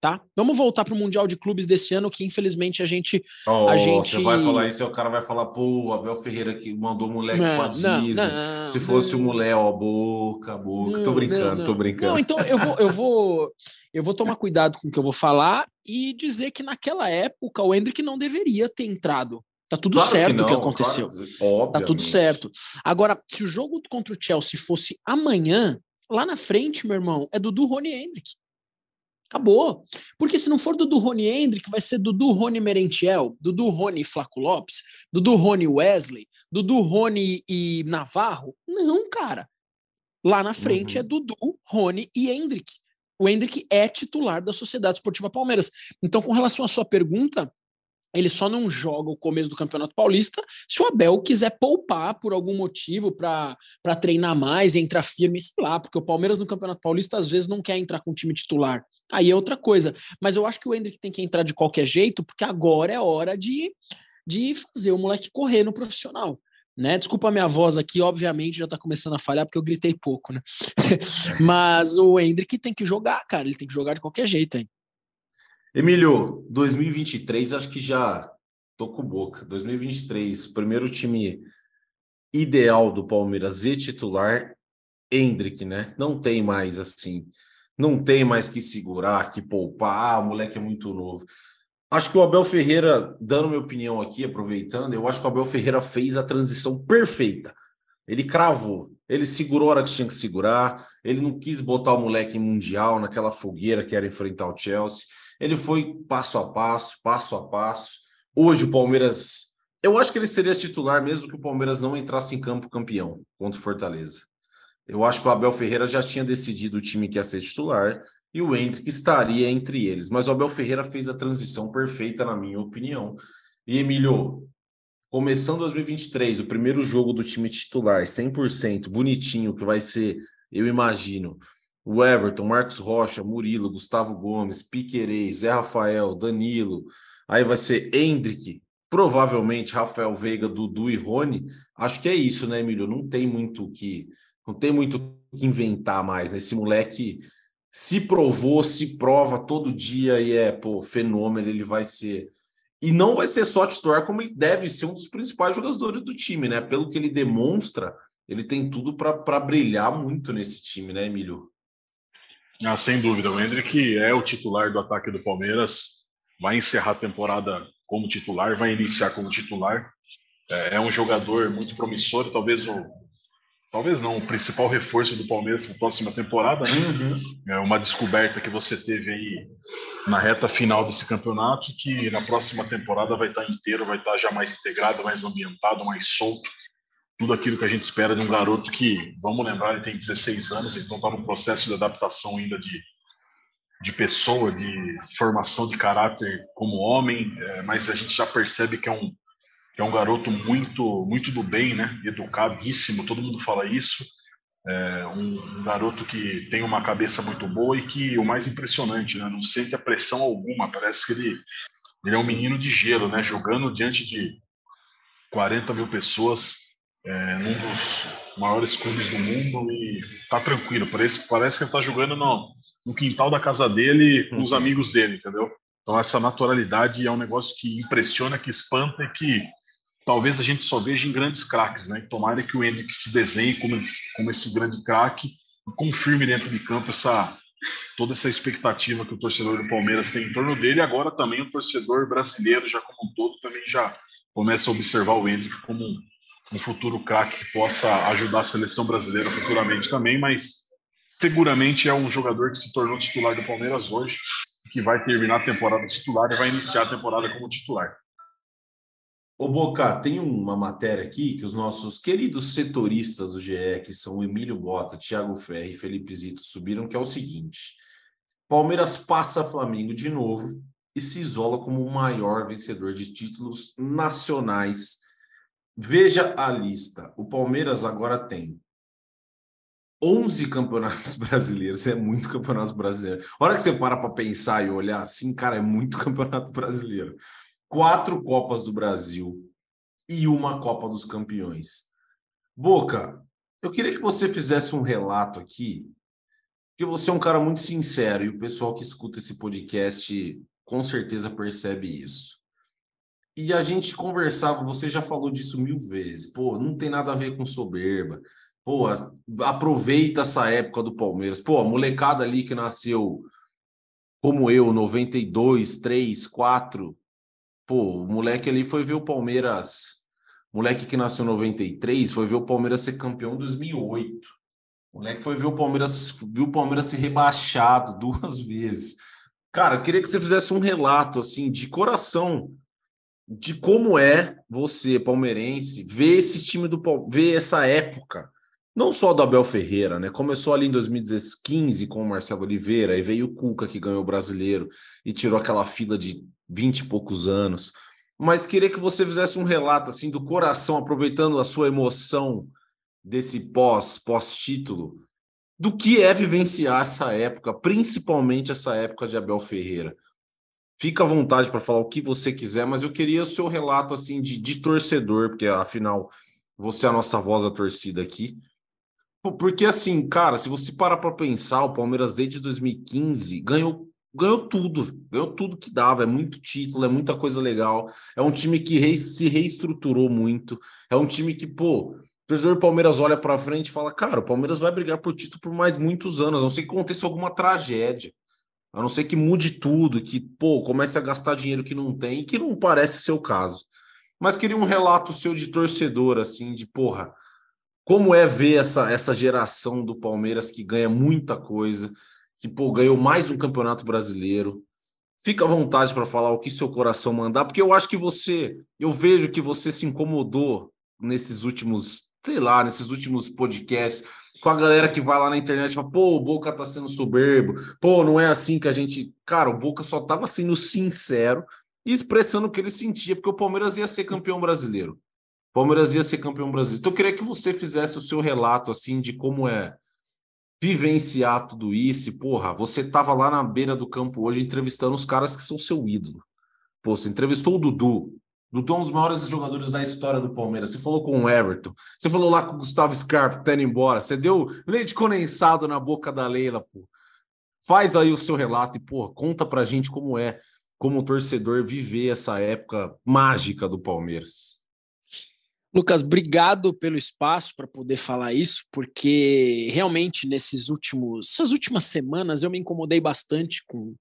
Speaker 4: tá? Vamos voltar para o Mundial de Clubes desse ano, que infelizmente a gente.
Speaker 3: Oh,
Speaker 4: a gente...
Speaker 3: Você vai falar isso e o cara vai falar, pô, Abel Ferreira que mandou o moleque não, a Disney. Não, Se fosse o moleque, ó, boca, boca. tô brincando, tô brincando. Não,
Speaker 4: então eu vou, eu vou, eu vou tomar cuidado com o que eu vou falar e dizer que naquela época o Hendrick não deveria ter entrado. Tá tudo claro certo o que, que aconteceu. Claro, tá tudo certo. Agora, se o jogo contra o Chelsea fosse amanhã, lá na frente, meu irmão, é Dudu Rony Hendrick. Acabou. Porque se não for Dudu Rony Hendrick, vai ser Dudu Rony Merentiel, Dudu Rony Flaco Lopes, Dudu Rony Wesley, Dudu Rony e Navarro. Não, cara. Lá na frente uhum. é Dudu, Rony e Hendrick. O Hendrick é titular da Sociedade Esportiva Palmeiras. Então, com relação à sua pergunta, ele só não joga o começo do Campeonato Paulista se o Abel quiser poupar por algum motivo para treinar mais, entrar firme, sei lá, porque o Palmeiras no Campeonato Paulista às vezes não quer entrar com o time titular. Aí é outra coisa. Mas eu acho que o Hendrick tem que entrar de qualquer jeito, porque agora é hora de, de fazer o moleque correr no profissional. Né? Desculpa a minha voz aqui, obviamente já tá começando a falhar porque eu gritei pouco, né? Mas o Hendrick tem que jogar, cara, ele tem que jogar de qualquer jeito, hein?
Speaker 3: Emílio, 2023 acho que já tô com boca. 2023, primeiro time ideal do Palmeiras e titular, Hendrick, né? Não tem mais assim, não tem mais que segurar, que poupar, ah, o moleque é muito novo. Acho que o Abel Ferreira, dando minha opinião aqui, aproveitando, eu acho que o Abel Ferreira fez a transição perfeita. Ele cravou, ele segurou a hora que tinha que segurar, ele não quis botar o moleque em mundial naquela fogueira que era enfrentar o Chelsea. Ele foi passo a passo, passo a passo. Hoje o Palmeiras, eu acho que ele seria titular mesmo que o Palmeiras não entrasse em campo campeão contra o Fortaleza. Eu acho que o Abel Ferreira já tinha decidido o time que ia ser titular e o Hendrick estaria entre eles. Mas o Abel Ferreira fez a transição perfeita, na minha opinião. E Emílio, começando 2023, o primeiro jogo do time titular, 100%, bonitinho, que vai ser, eu imagino, o Everton, Marcos Rocha, Murilo, Gustavo Gomes, Piquerez, Zé Rafael, Danilo, aí vai ser Hendrick, provavelmente Rafael Veiga, Dudu e Rony. Acho que é isso, né, Emílio? Não tem muito que não tem muito que inventar mais, né? Esse moleque se provou, se prova todo dia e é, pô, fenômeno, ele vai ser. E não vai ser só titular, como ele deve ser um dos principais jogadores do time, né? Pelo que ele demonstra, ele tem tudo para brilhar muito nesse time, né, Emílio?
Speaker 5: Ah, sem dúvida. O Hendrick é o titular do ataque do Palmeiras, vai encerrar a temporada como titular, vai iniciar como titular. É, é um jogador muito promissor, talvez o talvez não, o principal reforço do Palmeiras na próxima temporada, né? Uhum. É uma descoberta que você teve aí na reta final desse campeonato, que na próxima temporada vai estar inteiro, vai estar já mais integrado, mais ambientado, mais solto. Tudo aquilo que a gente espera de um garoto que, vamos lembrar, ele tem 16 anos, então está no processo de adaptação ainda de, de pessoa, de formação de caráter como homem, é, mas a gente já percebe que é um que é um garoto muito muito do bem, né? Educadíssimo, todo mundo fala isso. É um, um, garoto que tem uma cabeça muito boa e que o mais impressionante, né? Não sente a pressão alguma. Parece que ele, ele é um menino de gelo, né? Jogando diante de 40 mil pessoas é, num dos maiores clubes do mundo e tá tranquilo. Parece, parece que ele tá jogando no, no quintal da casa dele com os uhum. amigos dele, entendeu? Então essa naturalidade é um negócio que impressiona, que espanta e que talvez a gente só veja em grandes craques, né? Tomara que o Hendrick se desenhe como, como esse grande craque e confirme dentro de campo essa toda essa expectativa que o torcedor do Palmeiras tem em torno dele. Agora também o torcedor brasileiro, já como um todo, também já começa a observar o Hendrick como um, futuro craque que possa ajudar a seleção brasileira futuramente também, mas seguramente é um jogador que se tornou titular do Palmeiras hoje, que vai terminar a temporada titular e vai iniciar a temporada como titular.
Speaker 3: Ô Boca, tem uma matéria aqui que os nossos queridos setoristas do GE, que são Emílio Bota, Thiago Ferri e Felipe Zito, subiram, que é o seguinte: Palmeiras passa Flamengo de novo e se isola como o maior vencedor de títulos nacionais. Veja a lista. O Palmeiras agora tem 11 campeonatos brasileiros. É muito campeonato brasileiro. A hora que você para para pensar e olhar assim, cara, é muito campeonato brasileiro quatro Copas do Brasil e uma Copa dos Campeões. Boca, eu queria que você fizesse um relato aqui, porque você é um cara muito sincero e o pessoal que escuta esse podcast com certeza percebe isso. E a gente conversava, você já falou disso mil vezes. Pô, não tem nada a ver com soberba. Pô, aproveita essa época do Palmeiras. Pô, a molecada ali que nasceu como eu, 92, 3, 4, Pô, o moleque ali foi ver o Palmeiras. Moleque que nasceu em 93 foi ver o Palmeiras ser campeão em 2008. O moleque foi ver o Palmeiras, viu o Palmeiras ser rebaixado duas vezes. Cara, queria que você fizesse um relato assim de coração de como é você, palmeirense, ver esse time do ver essa época. Não só do Abel Ferreira, né? Começou ali em 2015 com o Marcelo Oliveira, e veio o Cuca que ganhou o brasileiro e tirou aquela fila de vinte e poucos anos. Mas queria que você fizesse um relato assim do coração, aproveitando a sua emoção desse pós pós título, do que é vivenciar essa época, principalmente essa época de Abel Ferreira. Fica à vontade para falar o que você quiser, mas eu queria o seu relato assim de, de torcedor, porque afinal você é a nossa voz da torcida aqui. Porque assim, cara, se você parar para pensar, o Palmeiras desde 2015 ganhou ganhou tudo, ganhou tudo que dava, é muito título, é muita coisa legal. É um time que re, se reestruturou muito. É um time que, pô, o torcedor do Palmeiras olha para frente e fala: "Cara, o Palmeiras vai brigar por título por mais muitos anos, a não ser que aconteça alguma tragédia. A não ser que mude tudo, que, pô, comece a gastar dinheiro que não tem, que não parece ser o caso. Mas queria um relato seu de torcedor, assim, de porra, como é ver essa, essa geração do Palmeiras que ganha muita coisa, que pô, ganhou mais um campeonato brasileiro. Fica à vontade para falar o que seu coração mandar, porque eu acho que você, eu vejo que você se incomodou nesses últimos sei lá, nesses últimos podcasts, com a galera que vai lá na internet e fala, pô, o Boca tá sendo soberbo, pô, não é assim que a gente. Cara, o Boca só tava sendo sincero e expressando o que ele sentia, porque o Palmeiras ia ser campeão brasileiro. O Palmeiras ia ser campeão brasileiro. Então eu queria que você fizesse o seu relato, assim, de como é vivenciar tudo isso. E, porra, você tava lá na beira do campo hoje entrevistando os caras que são seu ídolo. Pô, você entrevistou o Dudu, É um dos maiores jogadores da história do Palmeiras. Você falou com o Everton. Você falou lá com o Gustavo Scarpa, tá indo embora. Você deu leite condensado na boca da Leila, pô. Faz aí o seu relato e, pô, conta pra gente como é, como torcedor, viver essa época mágica do Palmeiras.
Speaker 4: Lucas, obrigado pelo espaço para poder falar isso, porque realmente nesses últimos, essas últimas semanas eu me incomodei bastante com,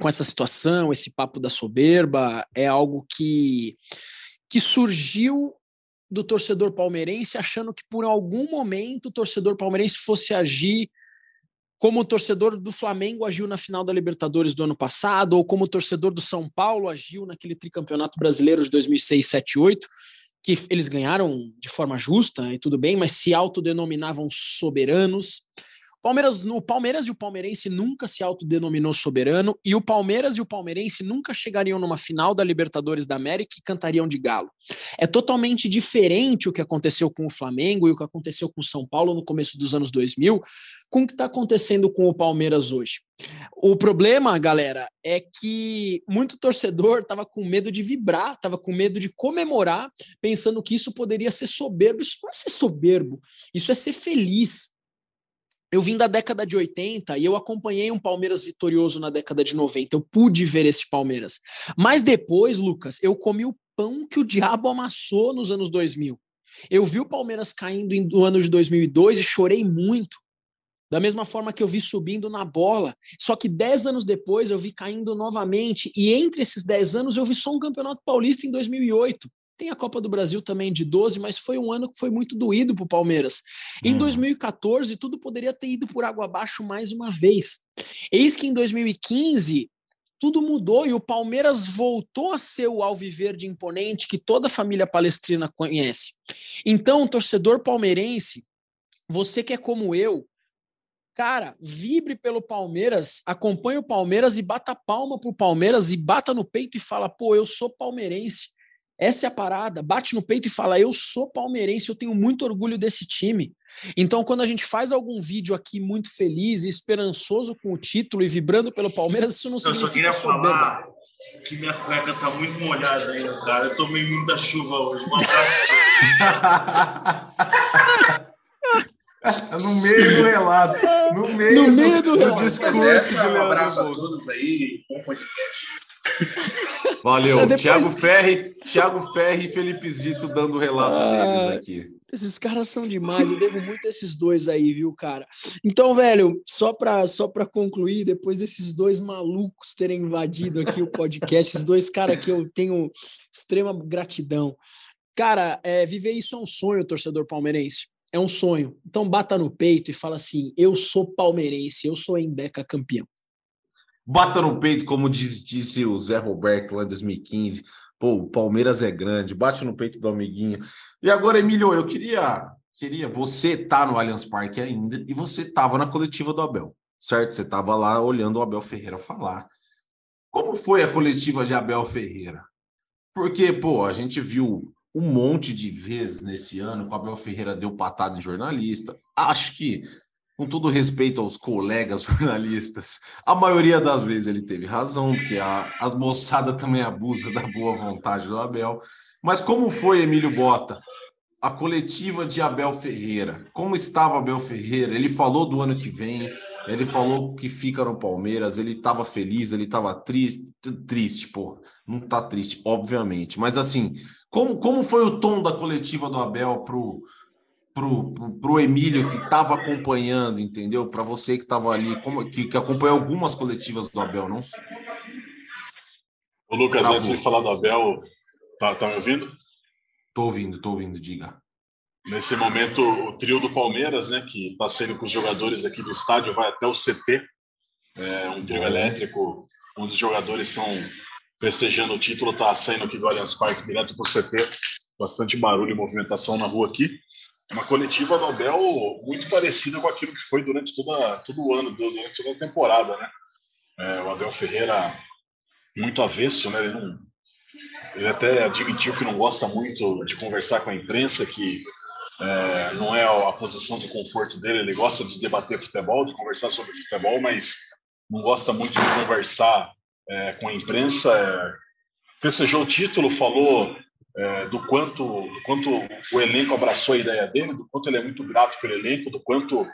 Speaker 4: com essa situação, esse papo da soberba, é algo que, que surgiu do torcedor palmeirense achando que por algum momento o torcedor palmeirense fosse agir como o torcedor do Flamengo agiu na final da Libertadores do ano passado, ou como o torcedor do São Paulo agiu naquele tricampeonato brasileiro de 2006, 7, 8 que eles ganharam de forma justa e tudo bem, mas se autodenominavam soberanos. Palmeiras, no Palmeiras e o palmeirense nunca se autodenominou soberano e o Palmeiras e o palmeirense nunca chegariam numa final da Libertadores da América e cantariam de galo. É totalmente diferente o que aconteceu com o Flamengo e o que aconteceu com o São Paulo no começo dos anos 2000 com o que está acontecendo com o Palmeiras hoje. O problema, galera, é que muito torcedor estava com medo de vibrar, estava com medo de comemorar, pensando que isso poderia ser soberbo. Isso não é ser soberbo, isso é ser feliz eu vim da década de 80 e eu acompanhei um Palmeiras vitorioso na década de 90. Eu pude ver esse Palmeiras. Mas depois, Lucas, eu comi o pão que o diabo amassou nos anos 2000. Eu vi o Palmeiras caindo no ano de 2002 e chorei muito. Da mesma forma que eu vi subindo na bola. Só que 10 anos depois eu vi caindo novamente. E entre esses 10 anos eu vi só um campeonato paulista em 2008. Tem a Copa do Brasil também de 12, mas foi um ano que foi muito doído para o Palmeiras. Em 2014, hum. tudo poderia ter ido por água abaixo mais uma vez. Eis que em 2015 tudo mudou e o Palmeiras voltou a ser o alviverde imponente que toda a família palestrina conhece. Então, torcedor palmeirense, você que é como eu, cara, vibre pelo Palmeiras, acompanhe o Palmeiras e bata palma pro Palmeiras e bata no peito e fala: pô, eu sou palmeirense. Essa é a parada. Bate no peito e fala: Eu sou palmeirense, eu tenho muito orgulho desse time. Então, quando a gente faz algum vídeo aqui muito feliz e esperançoso com o título e vibrando pelo Palmeiras, isso não eu significa.
Speaker 6: Eu só queria falar que minha cueca tá muito molhada ainda, cara. Eu tomei muita chuva hoje.
Speaker 3: no meio do relato. No meio, no meio do, do, do discurso de Leandro. Um
Speaker 6: abraço a todos aí. Bom podcast.
Speaker 3: Valeu, depois... Thiago Ferri, Thiago Ferri e Felipe Zito dando relato ah, deles aqui.
Speaker 4: Esses caras são demais, eu devo muito a esses dois aí, viu, cara? Então, velho, só para só para concluir, depois desses dois malucos terem invadido aqui o podcast, esses dois caras que eu tenho extrema gratidão. Cara, é, viver isso é um sonho, torcedor palmeirense. É um sonho. Então bata no peito e fala assim: eu sou palmeirense, eu sou Endeca campeão.
Speaker 3: Bata no peito, como diz, disse o Zé Roberto lá em 2015. Pô, o Palmeiras é grande, bate no peito do amiguinho. E agora, Emílio, eu queria, queria você tá no Allianz Parque ainda e você tava na coletiva do Abel, certo? Você tava lá olhando o Abel Ferreira falar. Como foi a coletiva de Abel Ferreira? Porque, pô, a gente viu um monte de vezes nesse ano que o Abel Ferreira deu patada em jornalista. Acho que com todo respeito aos colegas jornalistas, a maioria das vezes ele teve razão, porque a, a moçada também abusa da boa vontade do Abel. Mas como foi, Emílio Bota, a coletiva de Abel Ferreira? Como estava Abel Ferreira? Ele falou do ano que vem, ele falou que fica no Palmeiras, ele estava feliz, ele estava triste, triste, pô, não tá triste, obviamente. Mas assim, como, como foi o tom da coletiva do Abel pro pro, pro, pro Emílio que estava acompanhando, entendeu? Para você que estava ali, como, que, que acompanhou algumas coletivas do Abel, não?
Speaker 5: O Lucas, Travou. antes de falar do Abel, tá, tá me ouvindo?
Speaker 3: Tô ouvindo, tô ouvindo, diga.
Speaker 5: Nesse momento, o trio do Palmeiras, né, que está saindo com os jogadores aqui do estádio, vai até o CT, é um trio elétrico, um dos jogadores são festejando o título, tá saindo aqui do Allianz Parque direto para o CT, bastante barulho e movimentação na rua aqui. Uma coletiva do Abel muito parecida com aquilo que foi durante toda, todo o ano, durante toda a temporada, né? É, o Abel Ferreira muito avesso, né? Ele, não, ele até admitiu que não gosta muito de conversar com a imprensa, que é, não é a, a posição de conforto dele. Ele gosta de debater futebol, de conversar sobre futebol, mas não gosta muito de conversar é, com a imprensa. É, festejou o título, falou é, do quanto, quanto o elenco abraçou a ideia dele, do quanto ele é muito grato pelo elenco, do quanto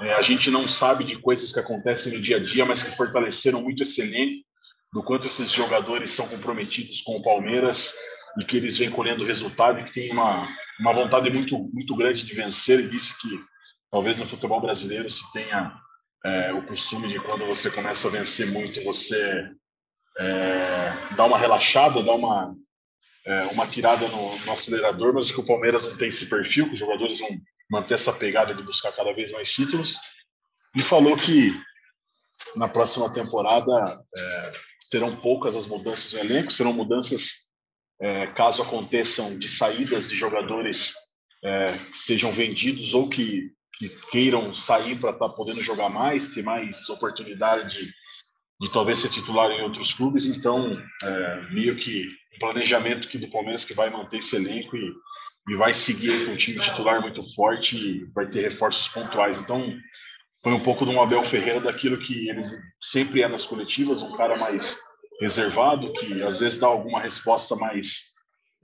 Speaker 5: é, a gente não sabe de coisas que acontecem no dia a dia, mas que fortaleceram muito esse elenco, do quanto esses jogadores são comprometidos com o Palmeiras e que eles vêm colhendo resultado e que tem uma, uma vontade muito, muito grande de vencer. E disse que talvez no futebol brasileiro se tenha é, o costume de quando você começa a vencer muito, você é, dá uma relaxada, dá uma, é, uma tirada no, no, acelerador, mas que o Palmeiras não tem esse perfil, que os jogadores vão manter essa pegada de buscar cada vez mais títulos. E falou que na próxima temporada é, serão poucas as mudanças no elenco, serão mudanças é, caso aconteçam de saídas de jogadores é, que sejam vendidos ou que, que queiram sair para estar tá podendo jogar mais, ter mais oportunidade de, de talvez ser titular em outros clubes. Então, é, meio que planejamento que do Palmeiras que vai manter esse elenco e, e vai seguir com um time titular muito forte e vai ter reforços pontuais. Então, foi um pouco um Abel Ferreira daquilo que ele sempre é nas coletivas, um cara mais reservado, que às vezes dá alguma resposta mais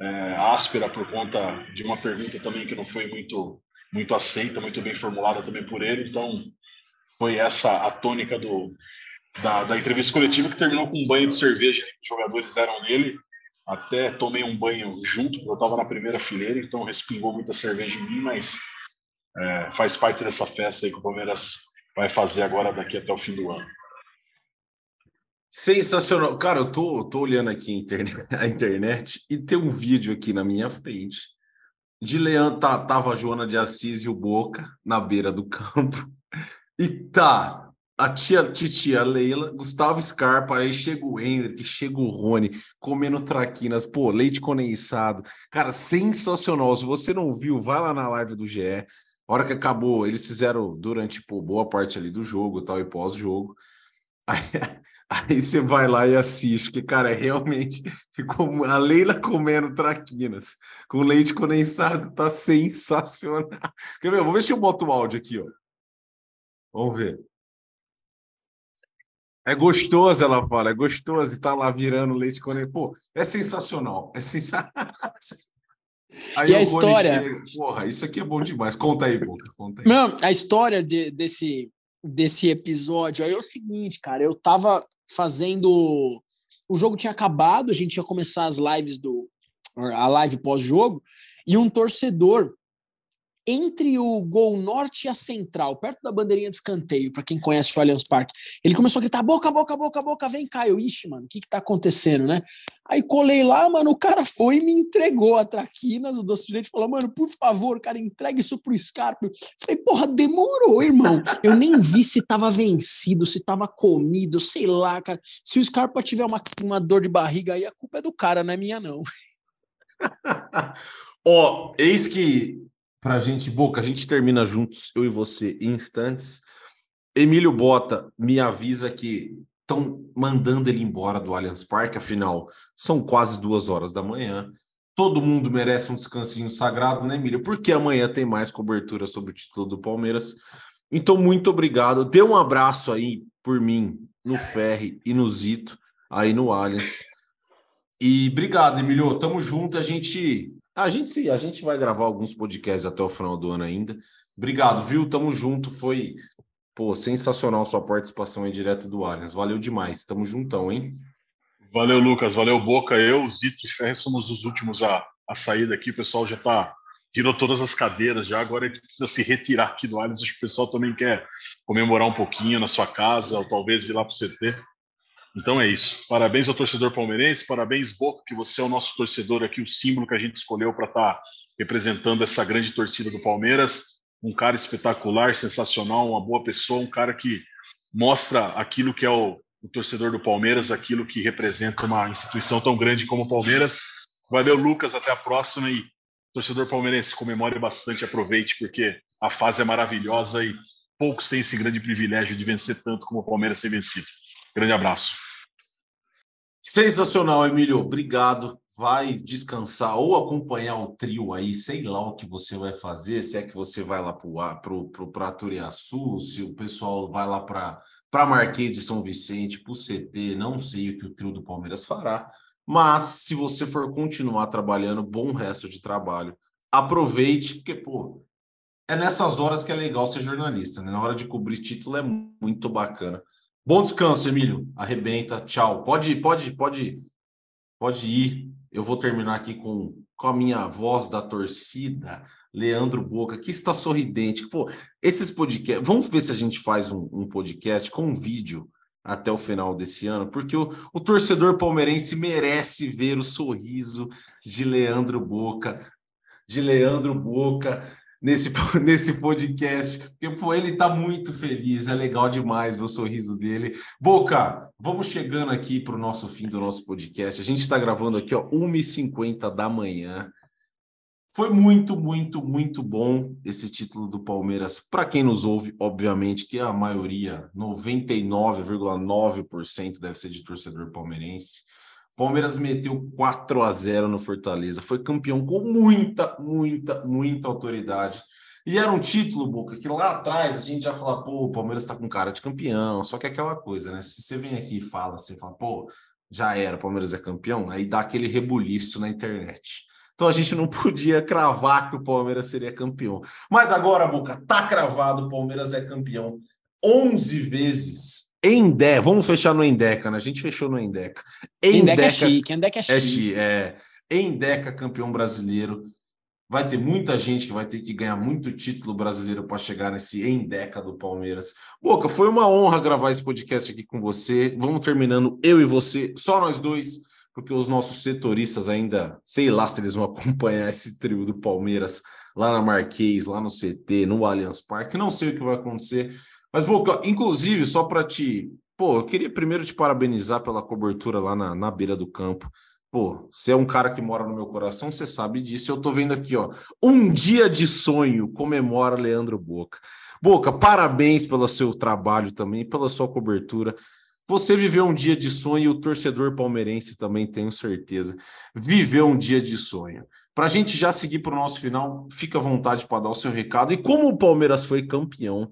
Speaker 5: é, áspera por conta de uma pergunta também que não foi muito muito aceita, muito bem formulada também por ele. Então, foi essa a tônica do, da, da entrevista coletiva que terminou com um banho de cerveja que os jogadores deram nele. Até tomei um banho junto, eu estava na primeira fileira, então respingou muita cerveja em mim, mas é, faz parte dessa festa aí que o Palmeiras vai fazer agora daqui até o fim do ano.
Speaker 3: Sensacional. Cara, eu tô, tô olhando aqui a internet, a internet e tem um vídeo aqui na minha frente de Leandro, tá, tava a Joana de Assis e o Boca na beira do campo. E tá a tia titia Leila, Gustavo Scarpa, aí chega o Hendrick, chega o Rony, comendo traquinas, pô, leite condensado. Cara, sensacional. Se você não viu, vai lá na live do GE. A hora que acabou, eles fizeram durante pô, boa parte ali do jogo tal e pós-jogo. Aí, aí, você vai lá e assiste, porque, cara, é realmente ficou a Leila comendo traquinas com leite condensado, tá sensacional. Quer ver? Vamos ver se eu boto o áudio aqui, ó. Vamos ver. É gostoso, ela fala, é gostoso e tá lá virando leite condensado. Pô, é sensacional, é sensacional.
Speaker 4: Aí e a história.
Speaker 3: Chega, porra, isso aqui é bom demais. Conta aí, Boca. Conta aí.
Speaker 4: Não, a história de, desse, desse episódio aí é o seguinte, cara. Eu tava fazendo. O jogo tinha acabado, a gente ia começar as lives do. a live pós-jogo, e um torcedor entre o Gol Norte e a Central, perto da bandeirinha de escanteio, para quem conhece o Allianz Parque. Ele começou a gritar: boca, boca, boca, boca, vem cá. Eu, ixi, mano, o que que tá acontecendo, né? Aí colei lá, mano, o cara foi e me entregou a traquinas. O doce de leite falou: mano, por favor, cara, entregue isso pro Scarpa. Falei: porra, demorou, irmão. Eu nem vi se tava vencido, se tava comido, sei lá, cara. Se o Scarpa tiver uma, uma dor de barriga aí, a culpa é do cara, não é minha, não.
Speaker 3: Ó, oh, eis que para a gente, Boca, a gente termina juntos, eu e você, em instantes. Emílio Bota me avisa que estão mandando ele embora do Allianz Parque, afinal, são quase duas horas da manhã. Todo mundo merece um descansinho sagrado, né, Emílio? Porque amanhã tem mais cobertura sobre o título do Palmeiras. Então, muito obrigado. Dê um abraço aí por mim, no Ferre e no Zito, aí no Allianz. E obrigado, Emílio. Tamo junto. A gente a gente sim, a gente vai gravar alguns podcasts até o final do ano ainda. Obrigado, viu? Tamo junto. Foi, pô, sensacional sua participação aí direto do Allianz. Valeu demais. Tamo juntão, hein?
Speaker 5: Valeu, Lucas. Valeu, Boca. Eu, Zito e Ferre somos os últimos a, a sair daqui. O pessoal já tá tirou todas as cadeiras já. Agora a gente precisa se retirar aqui do Allianz. Acho que o pessoal também quer comemorar um pouquinho na sua casa, ou talvez ir lá para o CT. Então é isso. Parabéns ao torcedor palmeirense, parabéns, Boca, que você é o nosso torcedor aqui, o símbolo que a gente escolheu para estar tá representando essa grande torcida do Palmeiras. Um cara espetacular, sensacional, uma boa pessoa, um cara que mostra aquilo que é o, o torcedor do Palmeiras, aquilo que representa uma instituição tão grande como o Palmeiras. Valeu, Lucas, até a próxima e torcedor palmeirense, comemore bastante, aproveite, porque a fase é maravilhosa e poucos têm esse grande privilégio de vencer tanto como o Palmeiras tem vencido. Grande abraço.
Speaker 3: Sensacional, Emílio. Obrigado. Vai descansar ou acompanhar o trio aí, sei lá o que você vai fazer, se é que você vai lá para o Praturiaçu, se o pessoal vai lá para para Marquês de São Vicente, para o CT, não sei o que o trio do Palmeiras fará, mas se você for continuar trabalhando, bom resto de trabalho. Aproveite, porque, pô, é nessas horas que é legal ser jornalista, né? Na hora de cobrir título é muito bacana. Bom descanso, Emílio. Arrebenta. Tchau. Pode, pode, pode, pode ir. Eu vou terminar aqui com, com a minha voz da torcida, Leandro Boca, que está sorridente. Pô, esses. Vamos ver se a gente faz um, um podcast com um vídeo até o final desse ano, porque o, o torcedor palmeirense merece ver o sorriso de Leandro Boca, de Leandro Boca nesse, nesse podcast, porque pô, ele está muito feliz, é legal demais ver o sorriso dele. Boca, vamos chegando aqui para o nosso fim do nosso podcast. A gente está gravando aqui, ó, 1h50 da manhã. Foi muito, muito, muito bom esse título do Palmeiras. Para quem nos ouve, obviamente, que a maioria, 99,9% deve ser de torcedor palmeirense. Palmeiras meteu 4 a 0 no Fortaleza, foi campeão com muita, muita, muita autoridade. E era um título, Boca, que lá atrás a gente já fala, pô, o Palmeiras tá com cara de campeão. Só que é aquela coisa, né? Se você vem aqui e fala, você fala, pô, já era, o Palmeiras é campeão, aí dá aquele rebuliço na internet. Então a gente não podia cravar que o Palmeiras seria campeão. Mas agora, Boca, tá cravado, o Palmeiras é campeão 11 vezes. Endé, vamos fechar no Endeca, né? A gente fechou no Endeca.
Speaker 4: Endeca, é chique, Endeca é, é
Speaker 3: chique. É, é Endeca campeão brasileiro. Vai ter muita gente que vai ter que ganhar muito título brasileiro para chegar nesse Endeca do Palmeiras. Boca, foi uma honra gravar esse podcast aqui com você. Vamos terminando eu e você, só nós dois porque os nossos setoristas ainda, sei lá se eles vão acompanhar esse trio do Palmeiras lá na Marquês, lá no CT, no Allianz Parque, não sei o que vai acontecer. Mas, Boca, inclusive, só para te. Pô, eu queria primeiro te parabenizar pela cobertura lá na, na beira do campo. Pô, você é um cara que mora no meu coração, você sabe disso. Eu tô vendo aqui, ó. Um dia de sonho comemora Leandro Boca. Boca, parabéns pelo seu trabalho também, pela sua cobertura. Você viveu um dia de sonho e o torcedor palmeirense também, tenho certeza, viveu um dia de sonho. Para a gente já seguir para o nosso final, fica à vontade para dar o seu recado. E como o Palmeiras foi campeão,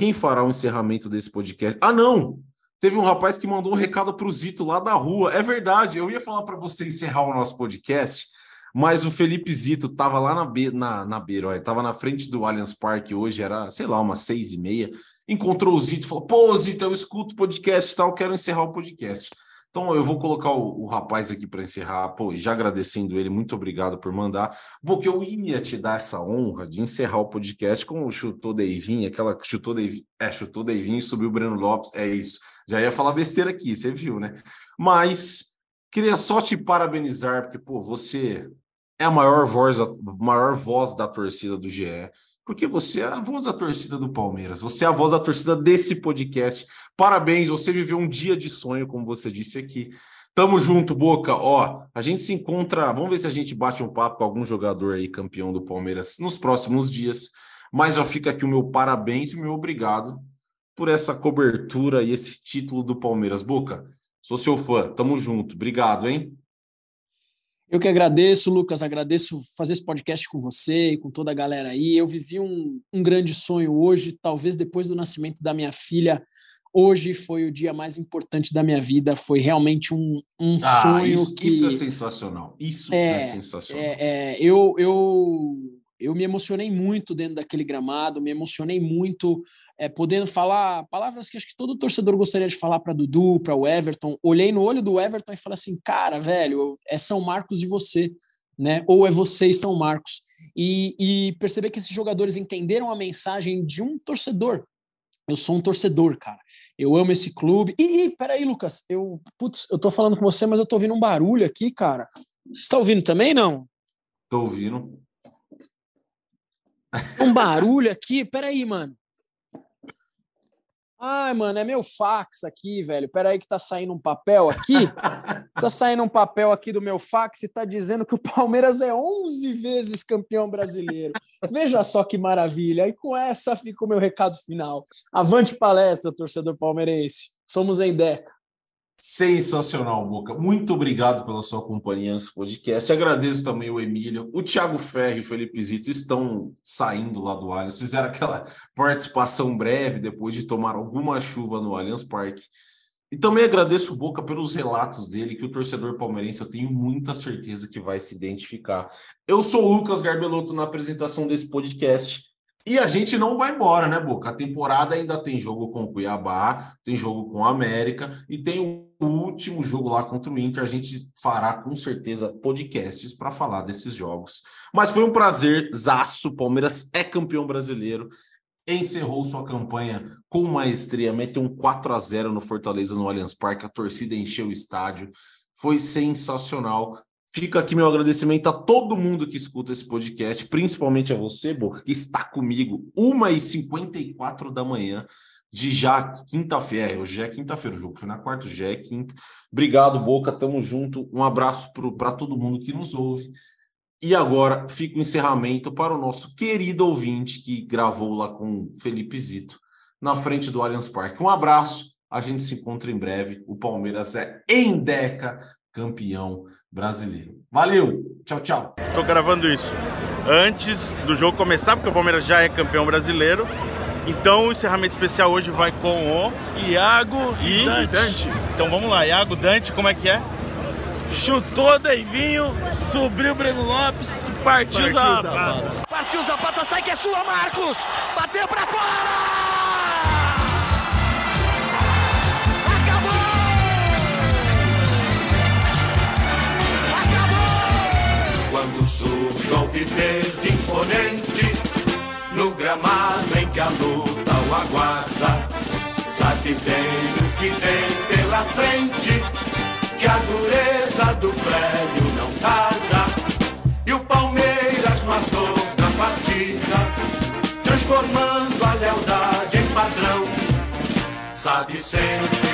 Speaker 3: quem fará o encerramento desse podcast? Ah, não! Teve um rapaz que mandou um recado para o Zito lá da rua. É verdade, eu ia falar para você encerrar o nosso podcast, mas o Felipe Zito estava lá na, be na, na beira, estava na frente do Allianz Parque hoje, era, sei lá, umas seis e meia encontrou o Zito falou: pô, Zito, eu escuto podcast e tal, quero encerrar o podcast. Então eu vou colocar o, o rapaz aqui para encerrar, pô, já agradecendo ele, muito obrigado por mandar. Porque eu ia te dar essa honra de encerrar o podcast com o chutou Deivinho, aquela chutou Deivinho, é, chutou Deivinho e subiu o Breno Lopes, é isso. Já ia falar besteira aqui, você viu, né? Mas queria só te parabenizar, porque, pô, você é a maior voz, a maior voz da torcida do GE porque você é a voz da torcida do Palmeiras, você é a voz da torcida desse podcast. Parabéns, você viveu um dia de sonho, como você disse aqui. Tamo junto, Boca. Ó, a gente se encontra. Vamos ver se a gente bate um papo com algum jogador aí campeão do Palmeiras nos próximos dias. Mas já fica aqui o meu parabéns e o meu obrigado por essa cobertura e esse título do Palmeiras. Boca, sou seu fã. Tamo junto. Obrigado, hein?
Speaker 4: Eu que agradeço, Lucas, agradeço fazer esse podcast com você e com toda a galera aí. Eu vivi um, um grande sonho hoje, talvez depois do nascimento da minha filha. Hoje foi o dia mais importante da minha vida. Foi realmente um, um ah, sonho
Speaker 3: isso,
Speaker 4: que.
Speaker 3: Isso é sensacional. Isso é, é sensacional.
Speaker 4: É, é, eu, eu, eu me emocionei muito dentro daquele gramado, me emocionei muito é, podendo falar palavras que acho que todo torcedor gostaria de falar para Dudu, para o Everton. Olhei no olho do Everton e falei assim, cara, velho, é São Marcos e você, né? Ou é você e São Marcos. E, e perceber que esses jogadores entenderam a mensagem de um torcedor. Eu sou um torcedor, cara. Eu amo esse clube. E, peraí, Lucas, eu, putz, eu tô falando com você, mas eu tô ouvindo um barulho aqui, cara. Você está ouvindo também, não?
Speaker 3: Tô ouvindo.
Speaker 4: Um barulho aqui, peraí, mano. Ai, mano, é meu fax aqui, velho. Pera aí que tá saindo um papel aqui. tá saindo um papel aqui do meu fax e tá dizendo que o Palmeiras é 11 vezes campeão brasileiro. Veja só que maravilha. E com essa fica o meu recado final. Avante palestra, torcedor palmeirense. Somos em Deca.
Speaker 3: Sensacional, Boca. Muito obrigado pela sua companhia nesse podcast. Agradeço também o Emílio. O Thiago Ferro e o Felipe Zito estão saindo lá do Allianz. Fizeram aquela participação breve depois de tomar alguma chuva no Allianz Parque. E também agradeço o Boca pelos relatos dele, que o torcedor palmeirense eu tenho muita certeza que vai se identificar. Eu sou o Lucas Garbelotto na apresentação desse podcast. E a gente não vai embora, né, Boca? A temporada ainda tem jogo com o Cuiabá, tem jogo com a América e tem o último jogo lá contra o Inter. A gente fará com certeza podcasts para falar desses jogos. Mas foi um prazer, zaço. Palmeiras é campeão brasileiro. Encerrou sua campanha com maestria, meteu um 4 a 0 no Fortaleza no Allianz Parque. A torcida encheu o estádio. Foi sensacional. Fica aqui meu agradecimento a todo mundo que escuta esse podcast, principalmente a você, Boca, que está comigo 1h54 da manhã de já quinta-feira. Hoje já é quinta-feira, o jogo foi na quarta, já é quinta. Obrigado, Boca, tamo junto. Um abraço para todo mundo que nos ouve. E agora fica o encerramento para o nosso querido ouvinte que gravou lá com o Felipe Zito na frente do Allianz Parque. Um abraço, a gente se encontra em breve. O Palmeiras é em Deca campeão brasileiro. Valeu, tchau, tchau.
Speaker 7: Tô gravando isso antes do jogo começar, porque o Palmeiras já é campeão brasileiro. Então o encerramento especial hoje vai com o
Speaker 8: Iago
Speaker 7: e
Speaker 8: Dante.
Speaker 7: Dante. Então vamos lá, Iago Dante, como é que é?
Speaker 8: Chutou Deivinho, subiu Breno Lopes e partiu,
Speaker 7: Partiu
Speaker 8: Zapata.
Speaker 7: Zapata.
Speaker 9: Partiu Zapata, sai que é sua, Marcos! Bateu pra fora!
Speaker 2: Surge o alviverde imponente No gramado em que a luta o aguarda. Sabe bem o que vem pela frente Que a dureza do prédio não tarda. E o Palmeiras matou na partida Transformando a lealdade em padrão. Sabe sempre